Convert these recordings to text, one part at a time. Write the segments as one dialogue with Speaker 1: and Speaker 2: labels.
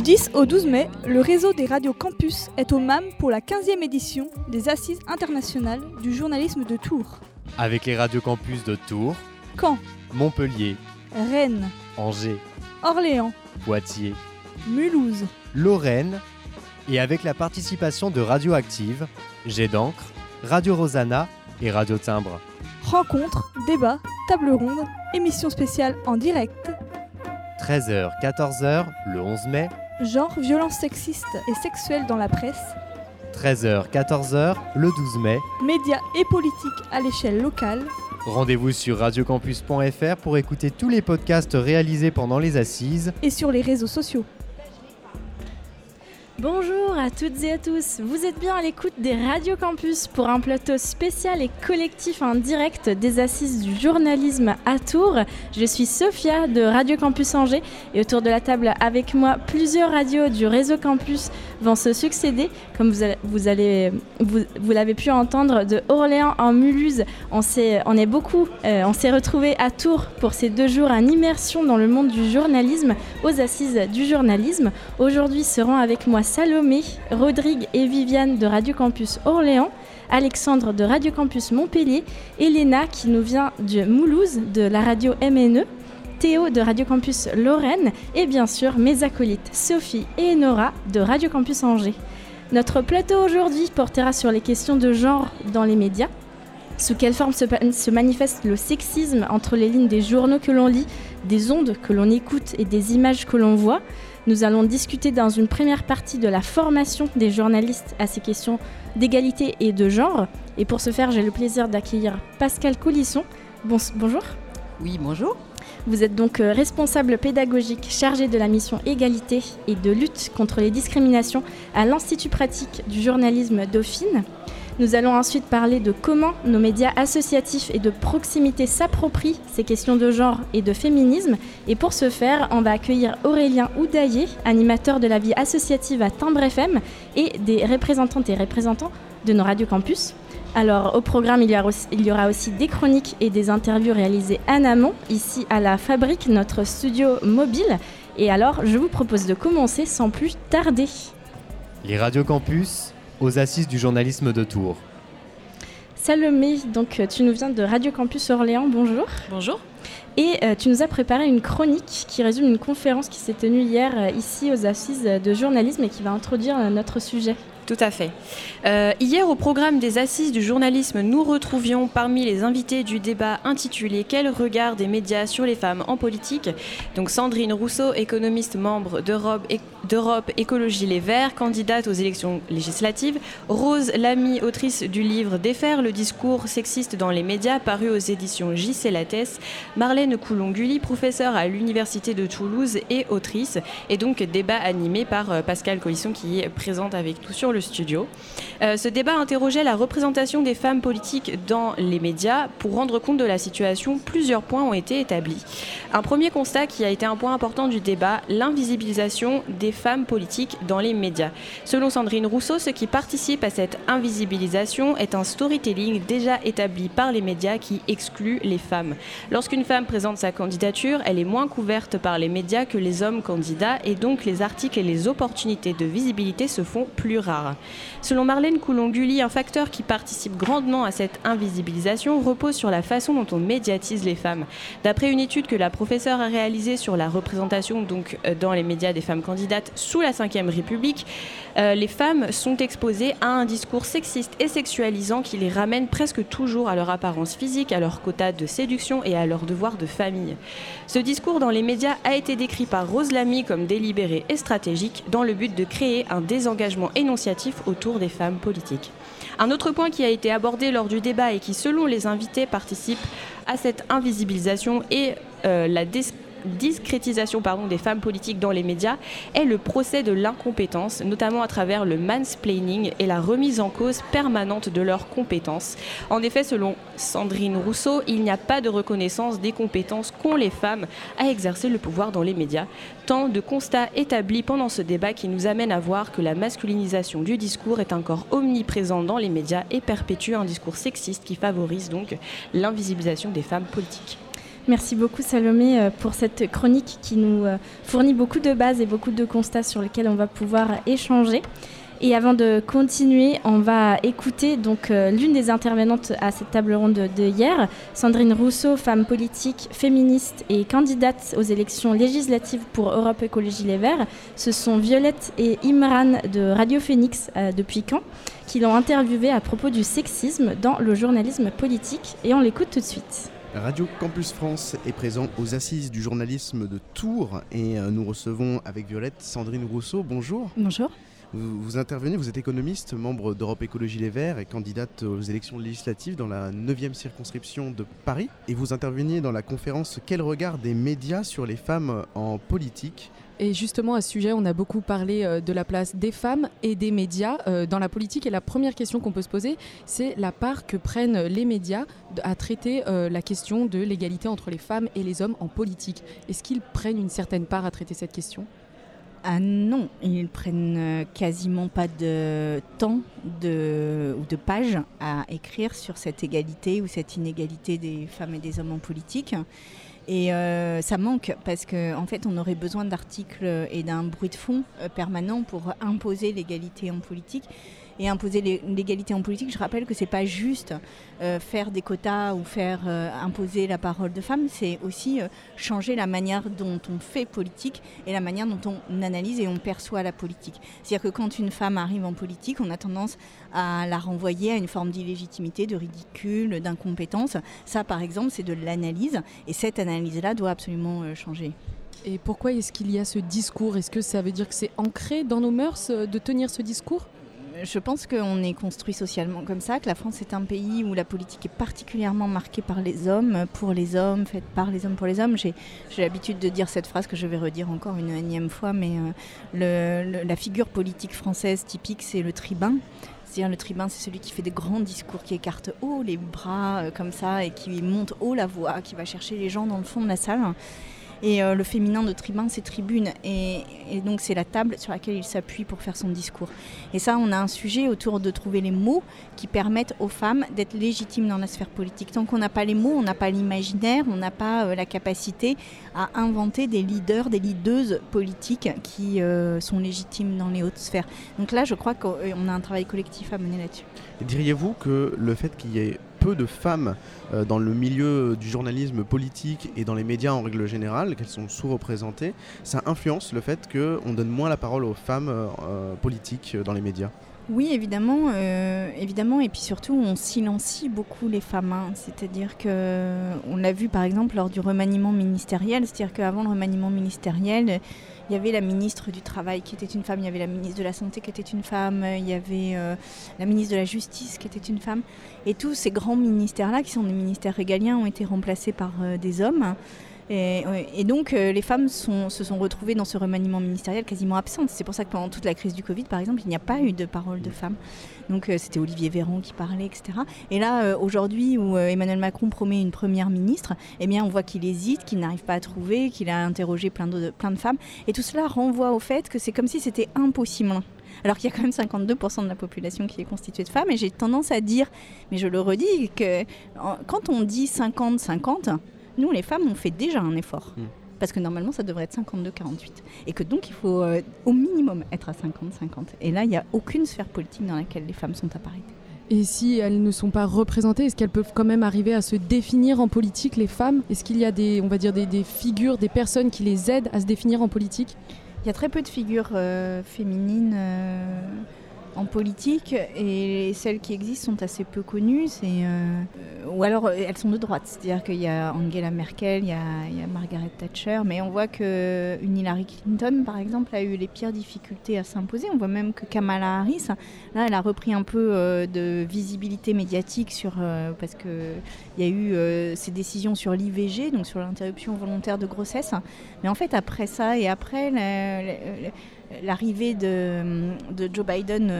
Speaker 1: Du 10 au 12 mai, le réseau des radios campus est au MAM pour la 15e édition des Assises internationales du journalisme de Tours.
Speaker 2: Avec les radios campus de Tours,
Speaker 1: Caen,
Speaker 2: Montpellier,
Speaker 1: Rennes,
Speaker 2: Angers,
Speaker 1: Orléans,
Speaker 2: Poitiers,
Speaker 1: Mulhouse,
Speaker 2: Lorraine et avec la participation de Radioactive, Jet d'encre, Radio Rosanna et Radio Timbre.
Speaker 1: rencontres, débats, tables rondes, émissions spéciales en direct,
Speaker 2: 13h, 14h le 11 mai,
Speaker 1: genre violences sexistes et sexuelles dans la presse,
Speaker 2: 13h, 14h le 12 mai.
Speaker 1: médias et politiques à l'échelle locale,
Speaker 2: Rendez-vous sur radiocampus.fr pour écouter tous les podcasts réalisés pendant les assises.
Speaker 1: et sur les réseaux sociaux.
Speaker 3: Bonjour à toutes et à tous, vous êtes bien à l'écoute des Radio Campus pour un plateau spécial et collectif en direct des assises du journalisme à Tours. Je suis Sophia de Radio Campus Angers et autour de la table avec moi plusieurs radios du réseau campus vont se succéder comme vous vous, l'avez pu entendre de Orléans en Mulhouse. On, s'est- est beaucoup, euh, on s'est retrouvés à Tours pour ces deux jours en immersion dans le monde du journalisme aux assises du journalisme. Aujourd'hui seront avec moi Salomé, Rodrigue et Viviane de Radio Campus Orléans, Alexandre de Radio Campus Montpellier, Elena qui nous vient de Moulouse de la radio MNE, Théo de Radio Campus Lorraine et bien sûr mes acolytes Sophie et Nora de Radio Campus Angers. Notre plateau aujourd'hui portera sur les questions de genre dans les médias. Sous quelle forme se, se manifeste le sexisme entre les lignes des journaux que l'on lit, des ondes que l'on écoute et des images que l'on voit? Nous allons discuter dans une première partie de la formation des journalistes à ces questions d'égalité et de genre. Et pour ce faire, j'ai le plaisir d'accueillir Pascal Coulisson. Bon- bonjour.
Speaker 4: Oui, bonjour.
Speaker 3: Vous êtes donc euh, responsable pédagogique chargé de la mission égalité et de lutte contre les discriminations à l'Institut pratique du journalisme Dauphine. Nous allons ensuite parler de comment nos médias associatifs et de proximité s'approprient ces questions de genre et de féminisme. Et pour ce faire, on va accueillir Aurélien Oudaillé, animateur de la vie associative à Timbre FM, et des représentantes et représentants de nos radios campus. Alors, au programme, il y, aura aussi, il y aura aussi des chroniques et des interviews réalisées en amont, ici à la Fabrique, notre studio mobile. Et alors, je vous propose de commencer sans plus tarder.
Speaker 2: Les radios campus aux assises du journalisme de Tours.
Speaker 3: Salomé, donc euh, tu nous viens de Radio Campus Orléans, bonjour.
Speaker 4: Bonjour.
Speaker 3: Et euh, tu nous as préparé une chronique qui résume une conférence qui s'est tenue hier euh, ici aux assises de journalisme et qui va introduire euh, notre sujet.
Speaker 4: Tout à fait. Euh, hier, au programme des assises du journalisme, nous retrouvions parmi les invités du débat intitulé Quel regard des médias sur les femmes en politique? Donc Sandrine Rousseau, économiste membre d'Europe d'Europe Écologie Les Verts, candidate aux élections législatives. Rose Lamy, autrice du livre Défaire le discours sexiste dans les médias, paru aux éditions JC Lattès. Marlène Coulon-Gully, professeure à l'Université de Toulouse et autrice. Et donc débat animé par euh, Pascal Colisson qui est présente avec nous sur le studio. Euh, ce débat interrogeait la représentation des femmes politiques dans les médias. Pour rendre compte de la situation, plusieurs points ont été établis. Un premier constat qui a été un point important du débat, l'invisibilisation des femmes politiques dans les médias. Selon Sandrine Rousseau, ce qui participe à cette invisibilisation est un storytelling déjà établi par les médias qui exclut les femmes. Lorsqu'une femme présente sa candidature, elle est moins couverte par les médias que les hommes candidats et donc les articles et les opportunités de visibilité se font plus rares. Selon Marlène Coulon-Gully, un facteur qui participe grandement à cette invisibilisation repose sur la façon dont on médiatise les femmes. D'après une étude que la professeure a réalisée sur la représentation donc euh, dans les médias des femmes candidates sous la Ve République, euh, les femmes sont exposées à un discours sexiste et sexualisant qui les ramène presque toujours à leur apparence physique, à leur quota de séduction et à leur devoir de famille. Ce discours dans les médias a été décrit par Rose Lamy comme délibéré et stratégique dans le but de créer un désengagement énonciatif autour des femmes politiques. Un autre point qui a été abordé lors du débat et qui, selon les invités, participe à cette invisibilisation et euh, la discrétisation des femmes politiques dans les médias est le procès de l'incompétence, notamment à travers le mansplaining et la remise en cause permanente de leurs compétences. En effet, selon Sandrine Rousseau, il n'y a pas de reconnaissance des compétences qu'ont les femmes à exercer le pouvoir dans les médias. Tant de constats établis pendant ce débat qui nous amènent à voir que la masculinisation du discours est encore omniprésente dans les médias et perpétue un discours sexiste qui favorise donc l'invisibilisation des femmes politiques.
Speaker 3: Merci beaucoup Salomé euh, pour cette chronique qui nous euh, fournit beaucoup de bases et beaucoup de constats sur lesquels on va pouvoir échanger. Et avant de continuer, on va écouter donc euh, l'une des intervenantes à cette table ronde de, hier, Sandrine Rousseau, femme politique, féministe et candidate aux élections législatives pour Europe Écologie Les Verts. Ce sont Violette et Imran de Radio Phoenix depuis Caen qui l'ont interviewée à propos du sexisme dans le journalisme politique et on l'écoute tout de suite.
Speaker 5: Radio Campus France est présent aux assises du journalisme de Tours et euh, nous recevons avec Violette Sandrine Rousseau. Bonjour.
Speaker 6: Bonjour.
Speaker 5: Vous, intervenez, vous êtes économiste, membre d'Europe Écologie Les Verts et candidate aux élections législatives dans la 9e circonscription de Paris. Et vous interveniez dans la conférence Quel regard des médias sur les femmes en politique?
Speaker 6: Et justement, à ce sujet, on a beaucoup parlé euh, de la place des femmes et des médias euh, dans la politique. Et la première question qu'on peut se poser, c'est la part que prennent les médias à traiter euh, la question de l'égalité entre les femmes et les hommes en politique. Est-ce qu'ils prennent une certaine part à traiter cette question?
Speaker 7: Ah non, ils prennent quasiment pas de temps ou de pages à écrire sur cette égalité ou cette inégalité des femmes et des hommes en politique. Et euh, ça manque parce qu'en en fait, on aurait besoin d'articles et d'un bruit de fond euh, permanent pour imposer l'égalité en politique et imposer l'égalité en politique. Je rappelle que c'est pas juste euh, faire des quotas ou faire euh, imposer la parole de femmes, c'est aussi euh, changer la manière dont on fait politique et la manière dont on analyse et on perçoit la politique. C'est-à-dire que quand une femme arrive en politique, on a tendance à la renvoyer à une forme d'illégitimité, de ridicule, d'incompétence. Ça, par exemple, c'est de l'analyse et cette analyse-là doit absolument changer.
Speaker 6: Et pourquoi est-ce qu'il y a ce discours? Est-ce que ça veut dire que c'est ancré dans nos mœurs de tenir ce discours?
Speaker 7: Je pense qu'on est construit socialement comme ça, que la France est un pays où la politique est particulièrement marquée par les hommes, pour les hommes, faite par les hommes, pour les hommes. J'ai l'habitude de dire cette phrase que je vais redire encore une énième fois, mais euh, la figure politique française typique, c'est le tribun. C'est-à-dire le tribun, c'est celui qui fait des grands discours, qui écarte haut les bras euh, comme ça et qui monte haut la voix, qui va chercher les gens dans le fond de la salle. Et euh, le féminin de tribun, c'est tribune. Et, donc, c'est la table sur laquelle il s'appuie pour faire son discours. Et ça, on a un sujet autour de trouver les mots qui permettent aux femmes d'être légitimes dans la sphère politique. Tant qu'on n'a pas les mots, on n'a pas l'imaginaire, on n'a pas euh, la capacité à inventer des leaders, des leadeuses politiques qui euh, sont légitimes dans les hautes sphères. Donc là, je crois qu'on a un travail collectif à mener là-dessus.
Speaker 5: Diriez-vous que le fait qu'il y ait peu de femmes euh, dans le milieu du journalisme politique et dans les médias en règle générale, qu'elles sont sous-représentées, ça influence le fait qu'on donne moins la parole aux femmes euh, euh, politiques dans les médias
Speaker 7: oui, évidemment, évidemment, et puis surtout, on silencie beaucoup les femmes. Hein. C'est-à-dire que, on l'a vu par exemple lors du remaniement ministériel, c'est-à-dire qu'avant le remaniement ministériel, il y avait la ministre du Travail qui était une femme, il y avait la ministre de la Santé qui était une femme, il y avait euh, la ministre de la Justice qui était une femme. Et tous ces grands ministères-là, qui sont des ministères régaliens, ont été remplacés par euh, des hommes. Et, donc, euh, les femmes se sont retrouvées dans ce remaniement ministériel quasiment absentes. C'est pour ça que pendant toute la crise du Covid, par exemple, il n'y a pas eu de parole de femmes. Donc, euh, c'était Olivier Véran qui parlait, etc. Et là, euh, aujourd'hui, où Emmanuel Macron promet une première ministre, eh bien, on voit qu'il hésite, qu'il n'arrive pas à trouver, qu'il a interrogé plein de, plein de femmes. Et tout cela renvoie au fait que c'est comme si c'était impossible alors qu'il y a quand même 52% de la population qui est constituée de femmes. Et j'ai tendance à dire, mais je le redis, que quand on dit 50-50, nous, les femmes, on fait déjà un effort. Hmm. Parce que normalement, ça devrait être 52-48. Et que donc, il faut euh, au minimum être à 50-50. Et là, il n'y a aucune sphère politique dans laquelle les femmes sont à parité.
Speaker 6: Et si elles ne sont pas représentées, est-ce qu'elles peuvent quand même arriver à se définir en politique, les femmes? Est-ce qu'il y a des, on va dire, des, figures, des personnes qui les aident à se définir en politique?
Speaker 7: Il y a très peu de figures euh, féminines. Euh, en politique et celles qui existent sont assez peu connues. Euh, ou alors euh, elles sont de droite, c'est-à-dire qu'il y a Angela Merkel, il y a, Margaret Thatcher, mais on voit qu'une Hillary Clinton, par exemple, a eu les pires difficultés à s'imposer. On voit même que Kamala Harris, là, elle a repris un peu euh, de visibilité médiatique sur parce que il y a eu ces décisions sur l'IVG, donc sur l'interruption volontaire de grossesse. Mais en fait, après ça et après l'arrivée de, Joe Biden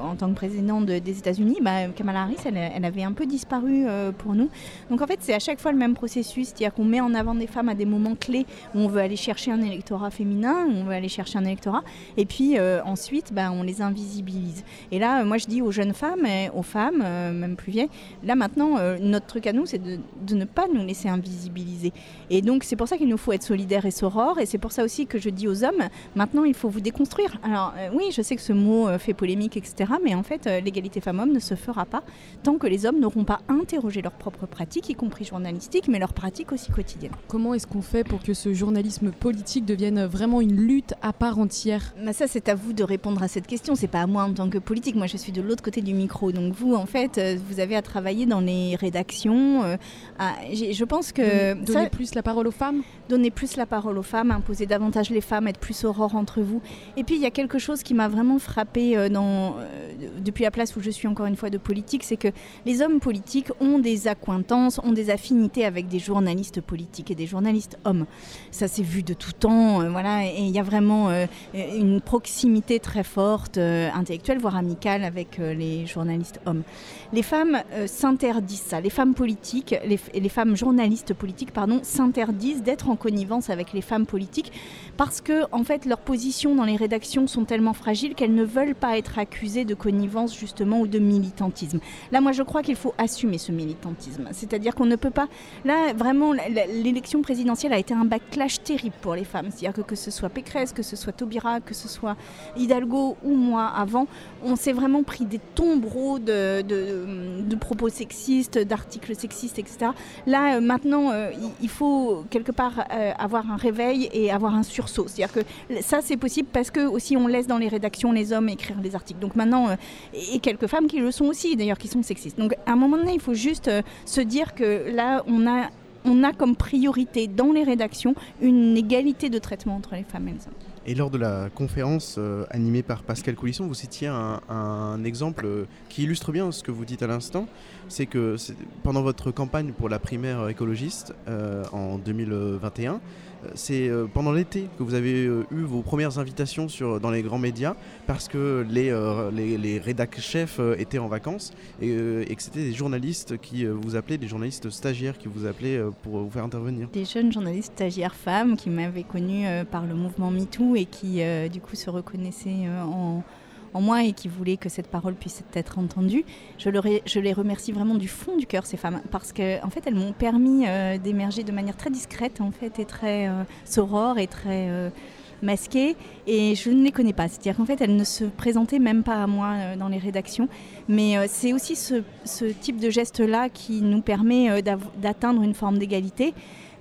Speaker 7: en tant que président des États-Unis, bah, Kamala Harris, elle, avait un peu disparu pour nous. Donc en fait, c'est à chaque fois le même processus, c'est-à-dire qu'on met en avant des femmes à des moments clés où on veut aller chercher un électorat féminin, où on veut aller chercher un électorat, et puis ensuite, bah, on les invisibilise. Et là, moi, je dis aux jeunes femmes, aux femmes, même plus vieilles, là maintenant, notre truc à nous, c'est de, de ne pas nous laisser invisibiliser. Et donc, c'est pour ça qu'il nous faut être solidaires et sorores, et c'est pour ça aussi que je dis aux hommes, maintenant, il faut vous déconstruire. Alors, euh, oui, je sais que ce mot euh, fait polémique, etc., mais en fait, euh, l'égalité femmes-hommes ne se fera pas tant que les hommes n'auront pas interrogé leurs propres pratiques, y compris journalistiques, mais leurs pratiques aussi quotidiennes.
Speaker 6: Comment est-ce qu'on fait pour que ce journalisme politique devienne vraiment une lutte à part entière?
Speaker 7: Bah Ça, c'est à vous de répondre à cette question. C'est pas à moi en tant que politique. Moi, je suis de l'autre côté du micro. Donc, vous, en fait, vous avez à travailler dans les rédactions. je pense que.
Speaker 6: Donner plus la parole aux femmes?
Speaker 7: Donner plus la parole aux femmes, imposer davantage les femmes, être plus aurore entre vous. Et puis il y a quelque chose qui m'a vraiment frappé euh, euh, depuis la place où je suis encore une fois de politique, c'est que les hommes politiques ont des accointances, ont des affinités avec des journalistes politiques et des journalistes hommes. Ça s'est vu de tout temps, euh, voilà, et il y a vraiment une proximité très forte, intellectuelle, voire amicale avec les journalistes hommes. Les femmes s'interdisent ça, les femmes politiques, les, femmes journalistes politiques, pardon, s'interdisent d'être en connivence avec les femmes politiques parce que en fait leurs positions dans les rédactions sont tellement fragiles qu'elles ne veulent pas être accusées de connivence justement ou de militantisme. Là, moi, je crois qu'il faut assumer ce militantisme, c'est-à-dire qu'on ne peut pas. Là, vraiment, l'élection présidentielle a été un backlash terrible pour les femmes, c'est-à-dire que que ce soit Pécresse, que ce soit Taubira, que ce soit Hidalgo ou moi avant, on s'est vraiment pris des tombereaux de, propos sexistes, d'articles sexistes, etc. Là, euh, maintenant, euh, il faut quelque part euh, avoir un réveil et avoir un sur c'est-à-dire que ça, c'est possible parce que aussi on laisse dans les rédactions les hommes écrire les articles. Donc maintenant, euh, et quelques femmes qui le sont aussi, d'ailleurs, qui sont sexistes. Donc à un moment donné, il faut juste euh, se dire que là, on a, on a comme priorité dans les rédactions une égalité de traitement entre les femmes et les hommes.
Speaker 5: Et lors de la conférence euh, animée par Pascal Coulisson, vous citiez un, exemple qui illustre bien ce que vous dites à l'instant. C'est que pendant votre campagne pour la primaire écologiste en 2021, c'est euh, pendant l'été que vous avez euh, eu vos premières invitations sur, dans les grands médias parce que les, euh, les, chefs étaient en vacances et, que c'était des journalistes qui vous appelaient, des journalistes stagiaires qui vous appelaient pour vous faire intervenir.
Speaker 7: Des jeunes journalistes stagiaires femmes qui m'avaient connue par le mouvement MeToo et qui du coup se reconnaissaient en en moi et qui voulaient que cette parole puisse être entendue. Je, les remercie vraiment du fond du cœur, ces femmes, parce qu'en en fait, elles m'ont permis euh, d'émerger de manière très discrète, en fait, et très euh, et très euh, masquée. Et je ne les connais pas. C'est-à-dire qu'en fait, elles ne se présentaient même pas à moi dans les rédactions. Mais c'est aussi ce, ce, type de geste-là qui nous permet d'atteindre une forme d'égalité.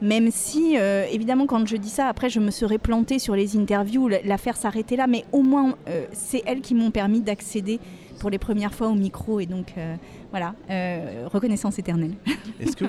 Speaker 7: Même si, euh, évidemment, quand je dis ça, après, je me serais plantée sur les interviews, l'affaire s'arrêtait là, mais au moins, euh, c'est elles qui m'ont permis d'accéder pour les premières fois au micro. Et donc, euh, voilà, reconnaissance éternelle.
Speaker 5: Est-ce que,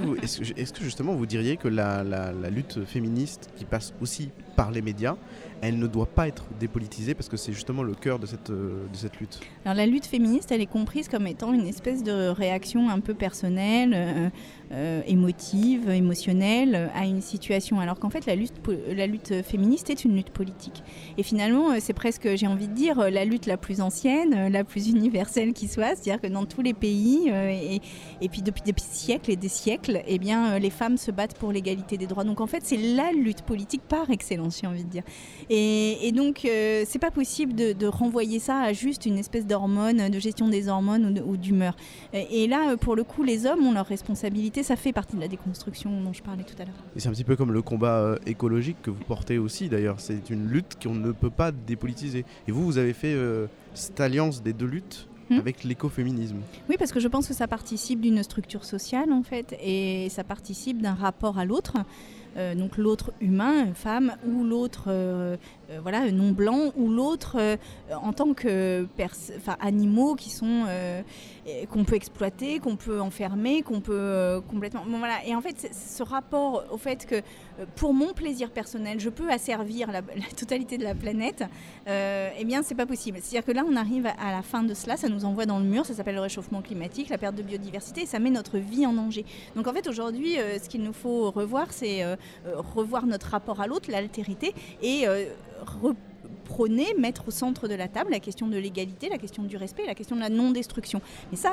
Speaker 5: est que, justement vous diriez que la, lutte féministe, qui passe aussi par les médias, elle ne doit pas être dépolitisée parce que c'est justement le cœur de cette, de cette lutte?
Speaker 7: Alors la lutte féministe, elle est comprise comme étant une espèce de réaction un peu personnelle, euh, émotive, émotionnelle à une situation, alors qu'en fait la lutte, la lutte féministe est une lutte politique. Et finalement, euh, c'est presque, j'ai envie de dire, euh, la lutte la plus ancienne, la plus universelle qui soit, c'est-à-dire que dans tous les pays, et, et, puis depuis des siècles et des siècles, eh bien, les femmes se battent pour l'égalité des droits. Donc en fait, c'est la lutte politique par excellence, j'ai envie de dire. Et, donc, c'est pas possible de, renvoyer ça à juste une espèce d'hormone, de gestion des hormones ou d'humeur. Et là, pour le coup, les hommes ont leur responsabilité ça fait partie de la déconstruction dont je parlais tout à l'heure.
Speaker 5: Et c'est un petit peu comme le combat euh, écologique que vous portez aussi d'ailleurs. C'est une lutte qu'on ne peut pas dépolitiser. Et vous, vous avez fait euh, cette alliance des deux luttes? Hmm. avec l'écoféminisme.
Speaker 7: Oui, parce que je pense que ça participe d'une structure sociale en fait, et ça participe d'un rapport à l'autre. Euh, donc l'autre humain, femme, ou l'autre euh, voilà, non blanc ou l'autre euh, en tant que animaux qui sont euh, qu'on peut exploiter, qu'on peut enfermer, qu'on peut complètement. voilà. Et en fait, ce rapport au fait que pour mon plaisir personnel, je peux asservir la, totalité de la planète, eh bien, c'est pas possible. C'est-à-dire que là, on arrive à, la fin de cela, ça nous envoie dans le mur, ça s'appelle le réchauffement climatique, la perte de biodiversité, et ça met notre vie en danger. Donc en fait, aujourd'hui, ce qu'il nous faut revoir, c'est revoir notre rapport à l'autre, l'altérité, et prôner, mettre au centre de la table la question de l'égalité, la question du respect, la question de la non-destruction. Mais ça,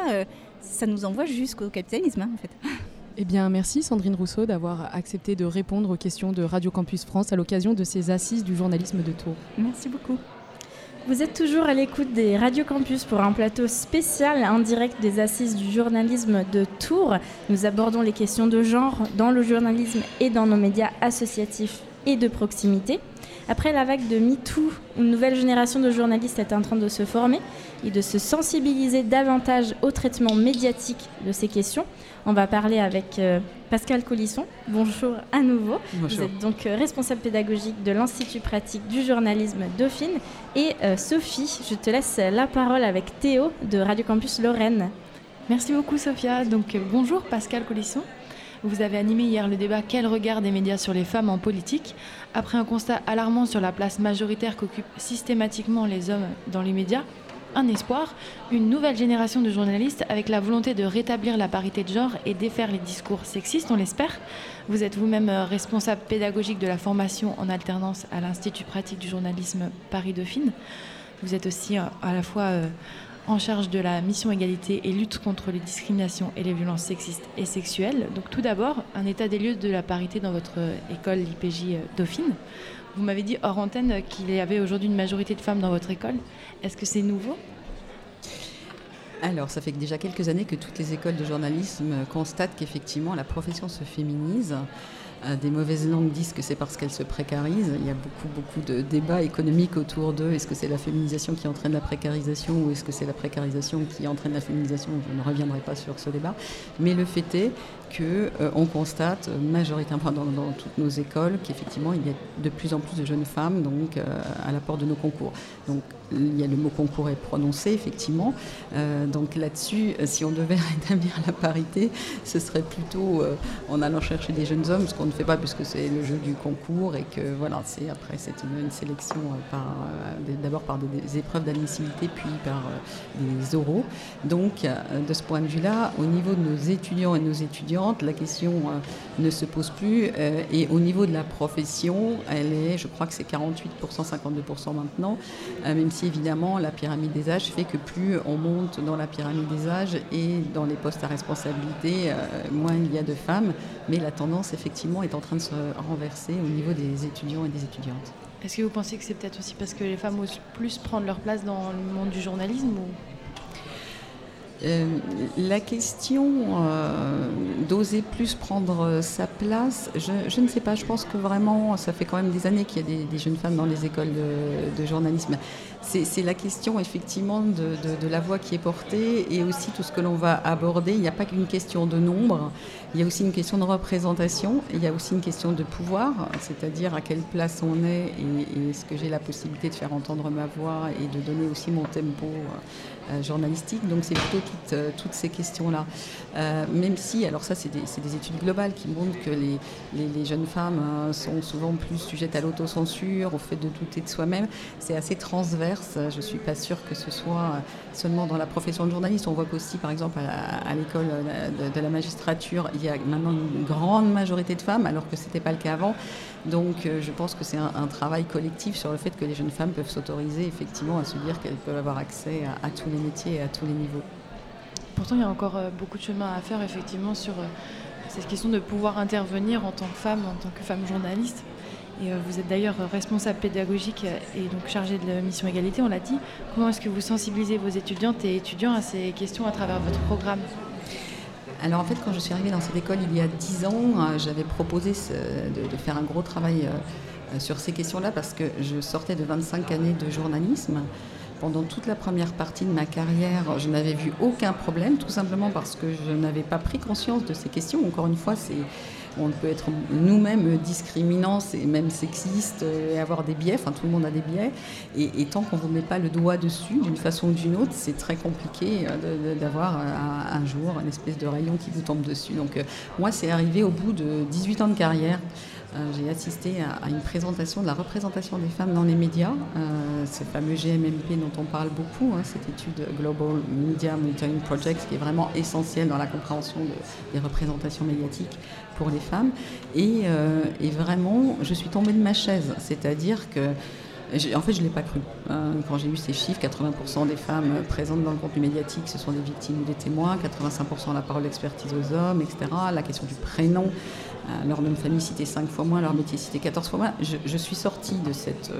Speaker 7: ça nous envoie jusqu'au capitalisme, hein, en fait.
Speaker 6: Eh bien, merci Sandrine Rousseau d'avoir accepté de répondre aux questions de Radio Campus France à l'occasion de ces assises du journalisme de Tours.
Speaker 7: Merci beaucoup.
Speaker 3: Vous êtes toujours à l'écoute des Radio Campus pour un plateau spécial en direct des assises du journalisme de Tours. Nous abordons les questions de genre dans le journalisme et dans nos médias associatifs et de proximité. Après la vague de MeToo, une nouvelle génération de journalistes est en train de se former et de se sensibiliser davantage au traitement médiatique de ces questions. On va parler avec euh, Pascal Colisson. Bonjour à nouveau. Vous êtes donc euh, responsable pédagogique de l'Institut pratique du journalisme Dauphine. Et euh, Sophie, je te laisse la parole avec Théo de Radio Campus Lorraine.
Speaker 8: Merci beaucoup Sophia. Donc bonjour Pascal Colisson. Vous avez animé hier le débat Quel regard des médias sur les femmes en politique Après un constat alarmant sur la place majoritaire qu'occupent systématiquement les hommes dans les médias, un espoir, une nouvelle génération de journalistes avec la volonté de rétablir la parité de genre et défaire les discours sexistes, on l'espère. Vous êtes vous-même euh, responsable pédagogique de la formation en alternance à l'Institut pratique du journalisme Paris-Dauphine. Vous êtes aussi euh, à la fois euh, en charge de la mission égalité et lutte contre les discriminations et les violences sexistes et sexuelles. Donc tout d'abord, un état des lieux de la parité dans votre école l'IPJ Dauphine. Vous m'avez dit hors antenne qu'il y avait aujourd'hui une majorité de femmes dans votre école. Est-ce que c'est nouveau?
Speaker 9: Alors, ça fait déjà quelques années que toutes les écoles de journalisme constatent qu'effectivement la profession se féminise. Euh, des mauvaises langues disent que c'est parce qu'elles se précarisent. Il y a beaucoup, beaucoup de débats économiques autour d'eux. Est-ce que c'est la féminisation qui entraîne la précarisation ou est-ce que c'est la précarisation qui entraîne la féminisation Je ne reviendrai pas sur ce débat. Mais le fait est qu'on euh, constate majoritairement dans, toutes nos écoles qu'effectivement il y a de plus en plus de jeunes femmes donc, euh, à l'apport de nos concours. Donc il y a le mot concours est prononcé, effectivement. Euh, donc là-dessus, si on devait rétablir la parité, ce serait plutôt en allant chercher des jeunes hommes, ce qu'on ne fait pas puisque c'est le jeu du concours et que voilà, c'est après c'est une, sélection par d'abord par des, épreuves d'admissibilité puis par des oraux. Donc de ce point de vue-là, au niveau de nos étudiants et nos la question ne se pose plus et au niveau de la profession, elle est, je crois que c'est 48%, 52% maintenant, même si évidemment la pyramide des âges fait que plus on monte dans la pyramide des âges et dans les postes à responsabilité, euh, moins il y a de femmes. Mais la tendance effectivement est en train de se renverser au niveau des étudiants et des étudiantes.
Speaker 8: Est-ce que vous pensez que c'est peut-être aussi parce que les femmes osent plus prendre leur place dans le monde du journalisme ou?
Speaker 9: Euh, la question euh, d'oser plus prendre sa place, je, ne sais pas, je pense que vraiment, ça fait quand même des années qu'il y a des, jeunes femmes dans les écoles de, journalisme. C'est la question effectivement de, de, la voix qui est portée et aussi tout ce que l'on va aborder. Il n'y a pas qu'une question de nombre, il y a aussi une question de représentation, il y a aussi une question de pouvoir, c'est-à-dire à quelle place on est et, est-ce que j'ai la possibilité de faire entendre ma voix et de donner aussi mon tempo euh, journalistique. Donc c'est plutôt toutes, euh, ces questions-là. Euh, même si, alors ça c'est des, des, études globales qui montrent que les, jeunes femmes hein, sont souvent plus sujettes à l'autocensure, au fait de douter de soi-même. C'est assez transverse. Je ne suis pas sûre que ce soit seulement dans la profession de journaliste. On voit qu'aussi, par exemple, à l'école de, la magistrature, il y a maintenant une grande majorité de femmes, alors que ce n'était pas le cas avant. Donc je pense que c'est un, travail collectif sur le fait que les jeunes femmes peuvent s'autoriser effectivement à se dire qu'elles peuvent avoir accès à, tous les métiers et à tous les niveaux.
Speaker 8: Pourtant, il y a encore euh, beaucoup de chemin à faire effectivement sur euh, cette question de pouvoir intervenir en tant que femme, en tant que femme journaliste. Et euh, vous êtes d'ailleurs responsable pédagogique et donc chargé de la mission égalité, on l'a dit. Comment est-ce que vous sensibilisez vos étudiantes et étudiants à ces questions à travers votre programme?
Speaker 9: Alors en fait, quand je suis arrivée dans cette école il y a 10 ans, j'avais proposé de, faire un gros travail sur ces questions-là parce que je sortais de 25 années de journalisme pendant toute la première partie de ma carrière, je n'avais vu aucun problème, tout simplement parce que je n'avais pas pris conscience de ces questions. Encore une fois, c'est on peut être nous-mêmes discriminants et même sexistes et avoir des biais, enfin tout le monde a des biais, et, tant qu'on ne vous met pas le doigt dessus d'une façon ou d'une autre, c'est très compliqué euh, d'avoir un, jour une espèce de rayon qui vous tombe dessus. Donc euh, moi c'est arrivé au bout de 18 ans de carrière euh, j'ai assisté à, une présentation de la représentation des femmes dans les médias, euh, ce fameux GMMP dont on parle beaucoup, hein, cette étude Global Media Monitoring Project, qui est vraiment essentielle dans la compréhension des représentations médiatiques pour les femmes. Et, euh, et, vraiment, je suis tombée de ma chaise, c'est-à-dire que En fait, je ne l'ai pas cru. Quand j'ai eu ces chiffres, 80% des femmes présentes dans le contenu médiatique, ce sont des victimes ou des témoins, 85% la parole d'expertise aux hommes, etc. La question du prénom, leur nom de famille cité 5 fois moins, leur métier cité 14 fois moins. Je, je suis sortie de cette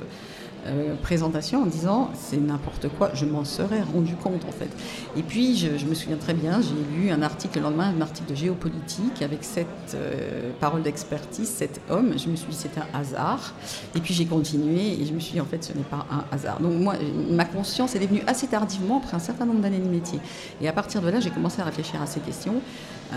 Speaker 9: euh, présentation en disant c'est n'importe quoi, je m'en serais rendu compte en fait. Et puis je, me souviens très bien, j'ai lu un article le lendemain, un article de géopolitique avec cette euh, parole d'expertise, cet homme. Je me suis dit c'est un hasard. Et puis j'ai continué et je me suis dit en fait ce n'est pas un hasard. Donc moi, ma conscience est devenue assez tardivement après un certain nombre d'années de métier. Et à partir de là, j'ai commencé à réfléchir à ces questions. Euh,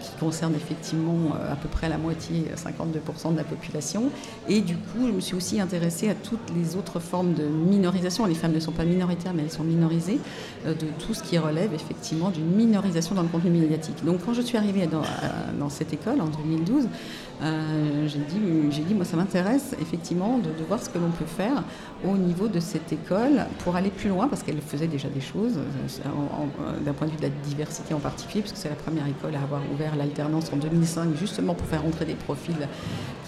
Speaker 9: qui concerne effectivement à peu près la moitié, 52% de la population. Et du coup, je me suis aussi intéressée à toutes les autres formes de minorisation. Les femmes ne sont pas minoritaires, mais elles sont minorisées, euh, de tout ce qui relève effectivement d'une minorisation dans le contenu médiatique. Donc quand je suis arrivée dans, cette école en 2012, euh, j'ai dit, j'ai dit, moi ça m'intéresse effectivement de, voir ce que l'on peut faire au niveau de cette école pour aller plus loin, parce qu'elle faisait déjà des choses, euh, d'un point de vue de la diversité en particulier, puisque c'est la première école à avoir ouvert l'alternance en 2005, justement pour faire entrer des profils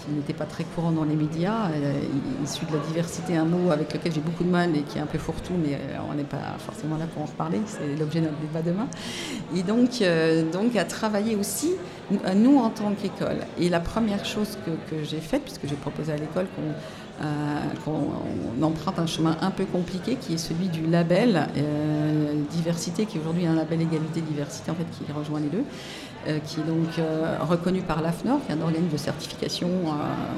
Speaker 9: qui n'étaient pas très courants dans les médias, euh, issus de la diversité, un mot avec lequel j'ai beaucoup de mal et qui est un peu fourre-tout, mais on n'est pas forcément là pour en reparler, c'est l'objet de notre débat demain. Et donc, donc à travailler aussi, nous en tant qu'école. Et la première chose que, j'ai faite, puisque j'ai proposé à l'école qu'on euh, emprunte un chemin un peu compliqué qui est celui du label euh, diversité, qui aujourd'hui est un label égalité diversité en fait qui rejoint les deux. Euh, qui est donc euh, reconnu par l'AFNOR, qui est un organisme de certification euh,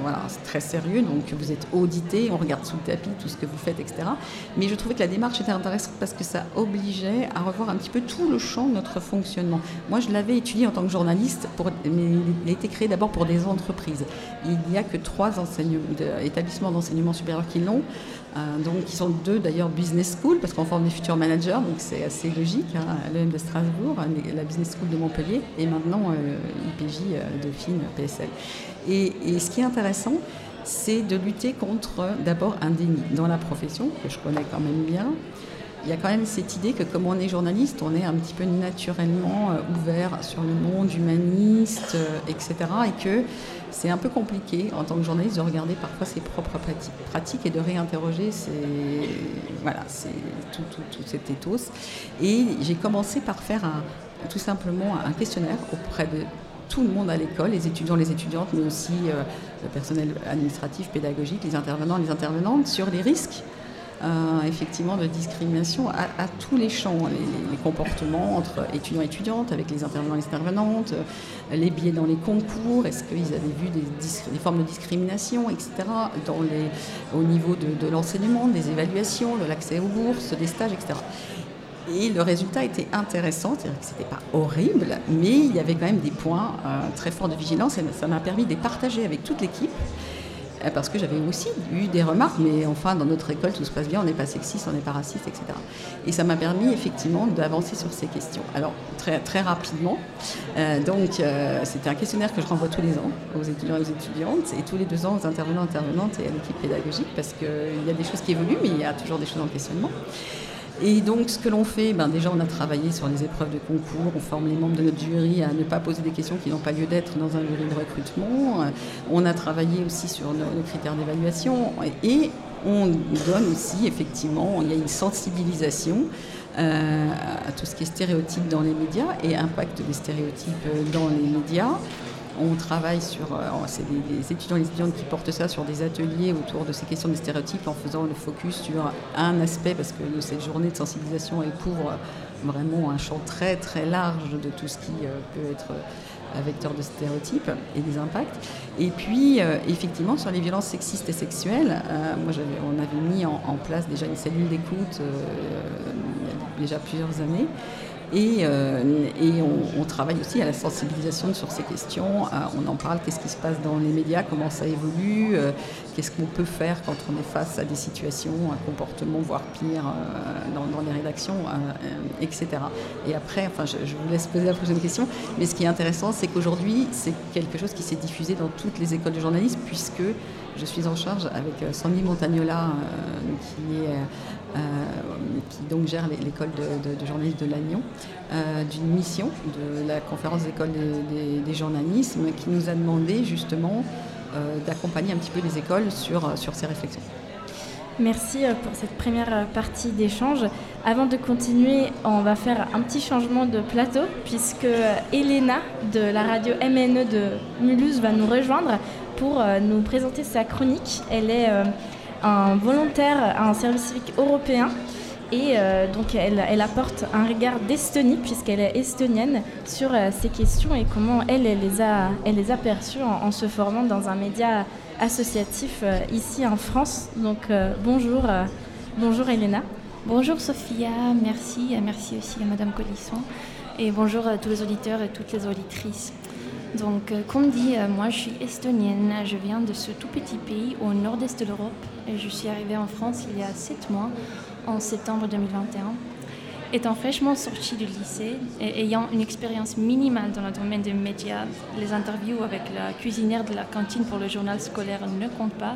Speaker 9: voilà, très sérieux. Donc vous êtes audité, on regarde sous le tapis tout ce que vous faites, etc. Mais je trouvais que la démarche était intéressante parce que ça obligeait à revoir un petit peu tout le champ de notre fonctionnement. Moi, je l'avais étudié en tant que journaliste, pour, mais il a été créé d'abord pour des entreprises. Il n'y a que trois établissements d'enseignement supérieur qui l'ont. Euh, donc, ils sont deux d'ailleurs business school parce qu'on forme des futurs managers, donc c'est assez logique. Hein, L'EM de Strasbourg, la business school de Montpellier et maintenant euh, IPJ euh, Dauphine PSL. Et, et, ce qui est intéressant, c'est de lutter contre d'abord un déni dans la profession que je connais quand même bien, il y a quand même cette idée que comme on est journaliste, on est un petit peu naturellement ouvert sur le monde humaniste, etc. Et que c'est un peu compliqué en tant que journaliste de regarder parfois ses propres pratiques et de réinterroger ses, voilà, tout, tout, tout, cet ethos. Et j'ai commencé par faire tout simplement un questionnaire auprès de tout le monde à l'école, les étudiants, les étudiantes, mais aussi euh, le personnel administratif, pédagogique, les intervenants, les intervenantes, sur les risques euh, effectivement de discrimination à, tous les champs, les, comportements entre étudiants et étudiantes, avec les intervenants et les intervenantes, euh, les biais dans les concours, est-ce qu'ils avaient vu des, formes de discrimination, etc., dans les, au niveau de, l'enseignement, des évaluations, de l'accès aux bourses, des stages, etc. Et le résultat était intéressant, c'est-à-dire que ce n'était pas horrible, mais il y avait quand même des points euh, très forts de vigilance et ça m'a permis de les partager avec toute l'équipe parce que j'avais aussi eu des remarques, mais enfin, dans notre école, tout se passe bien, on n'est pas sexiste, on n'est pas raciste, etc. Et ça m'a permis effectivement d'avancer sur ces questions. Alors, très, très rapidement, euh, donc, euh, c'était un questionnaire que je renvoie tous les ans aux étudiants et aux étudiantes, et tous les deux ans aux intervenants, intervenantes et à l'équipe pédagogique, parce qu'il y a des choses qui évoluent, mais il y a toujours des choses en questionnement. Et donc, ce que l'on fait, ben, déjà, on a travaillé sur les épreuves de concours, on forme les membres de notre jury à ne pas poser des questions qui n'ont pas lieu d'être dans un jury de recrutement. On a travaillé aussi sur nos, critères d'évaluation et on donne aussi, effectivement, il y a une sensibilisation euh, à tout ce qui est stéréotype dans les médias et impact des stéréotypes dans les médias. On travaille sur, euh, c'est des, étudiants et étudiantes qui portent ça sur des ateliers autour de ces questions des stéréotypes en faisant le focus sur un aspect, parce que cette journée de sensibilisation elle couvre vraiment un champ très très large de tout ce qui euh, peut être un vecteur de stéréotypes et des impacts. Et puis, euh, effectivement, sur les violences sexistes et sexuelles, moi, on avait mis en, place déjà une cellule d'écoute il y a déjà plusieurs années. Et, euh, on, travaille aussi à la sensibilisation sur ces questions. Euh, on en parle, qu'est-ce qui se passe dans les médias, comment ça évolue, euh, qu'est-ce qu'on peut faire quand on est face à des situations, un comportement, voire pire, dans, les rédactions, etc. Et après, enfin, je, je, vous laisse poser la prochaine question, mais ce qui est intéressant, c'est qu'aujourd'hui, c'est quelque chose qui s'est diffusé dans toutes les écoles de journalisme, puisque je suis en charge avec Sandy Montagnola, qui est euh, qui donc gère l'école de, journalisme de Lannion, euh, d'une mission de la conférence d'école des, journalismes qui nous a demandé justement euh, d'accompagner un petit peu les écoles sur, sur ces réflexions.
Speaker 3: Merci euh, pour cette première euh, partie d'échange. Avant de continuer, on va faire un petit changement de plateau puisque euh, Elena de la radio MNE de Mulhouse va nous rejoindre pour nous présenter sa chronique. Elle est un volontaire à un service civique européen et donc elle, apporte un regard d'Estonie puisqu'elle est estonienne sur ces questions et comment elle, les a, elle les a perçues en, se formant dans un média associatif euh, ici en France. Donc euh, bonjour, euh, bonjour Elena.
Speaker 10: Bonjour Sophia, merci, merci aussi à Madame Colisson et bonjour à tous les auditeurs et toutes les auditrices. Donc, comme dit, moi je suis estonienne, je viens de ce tout petit pays au nord-est de l'Europe je suis arrivée en France il y a sept mois, en septembre 2021. Étant fraîchement sortie du lycée et ayant une expérience minimale dans le domaine des médias, les interviews avec la cuisinière de la cantine pour le journal scolaire ne comptent pas.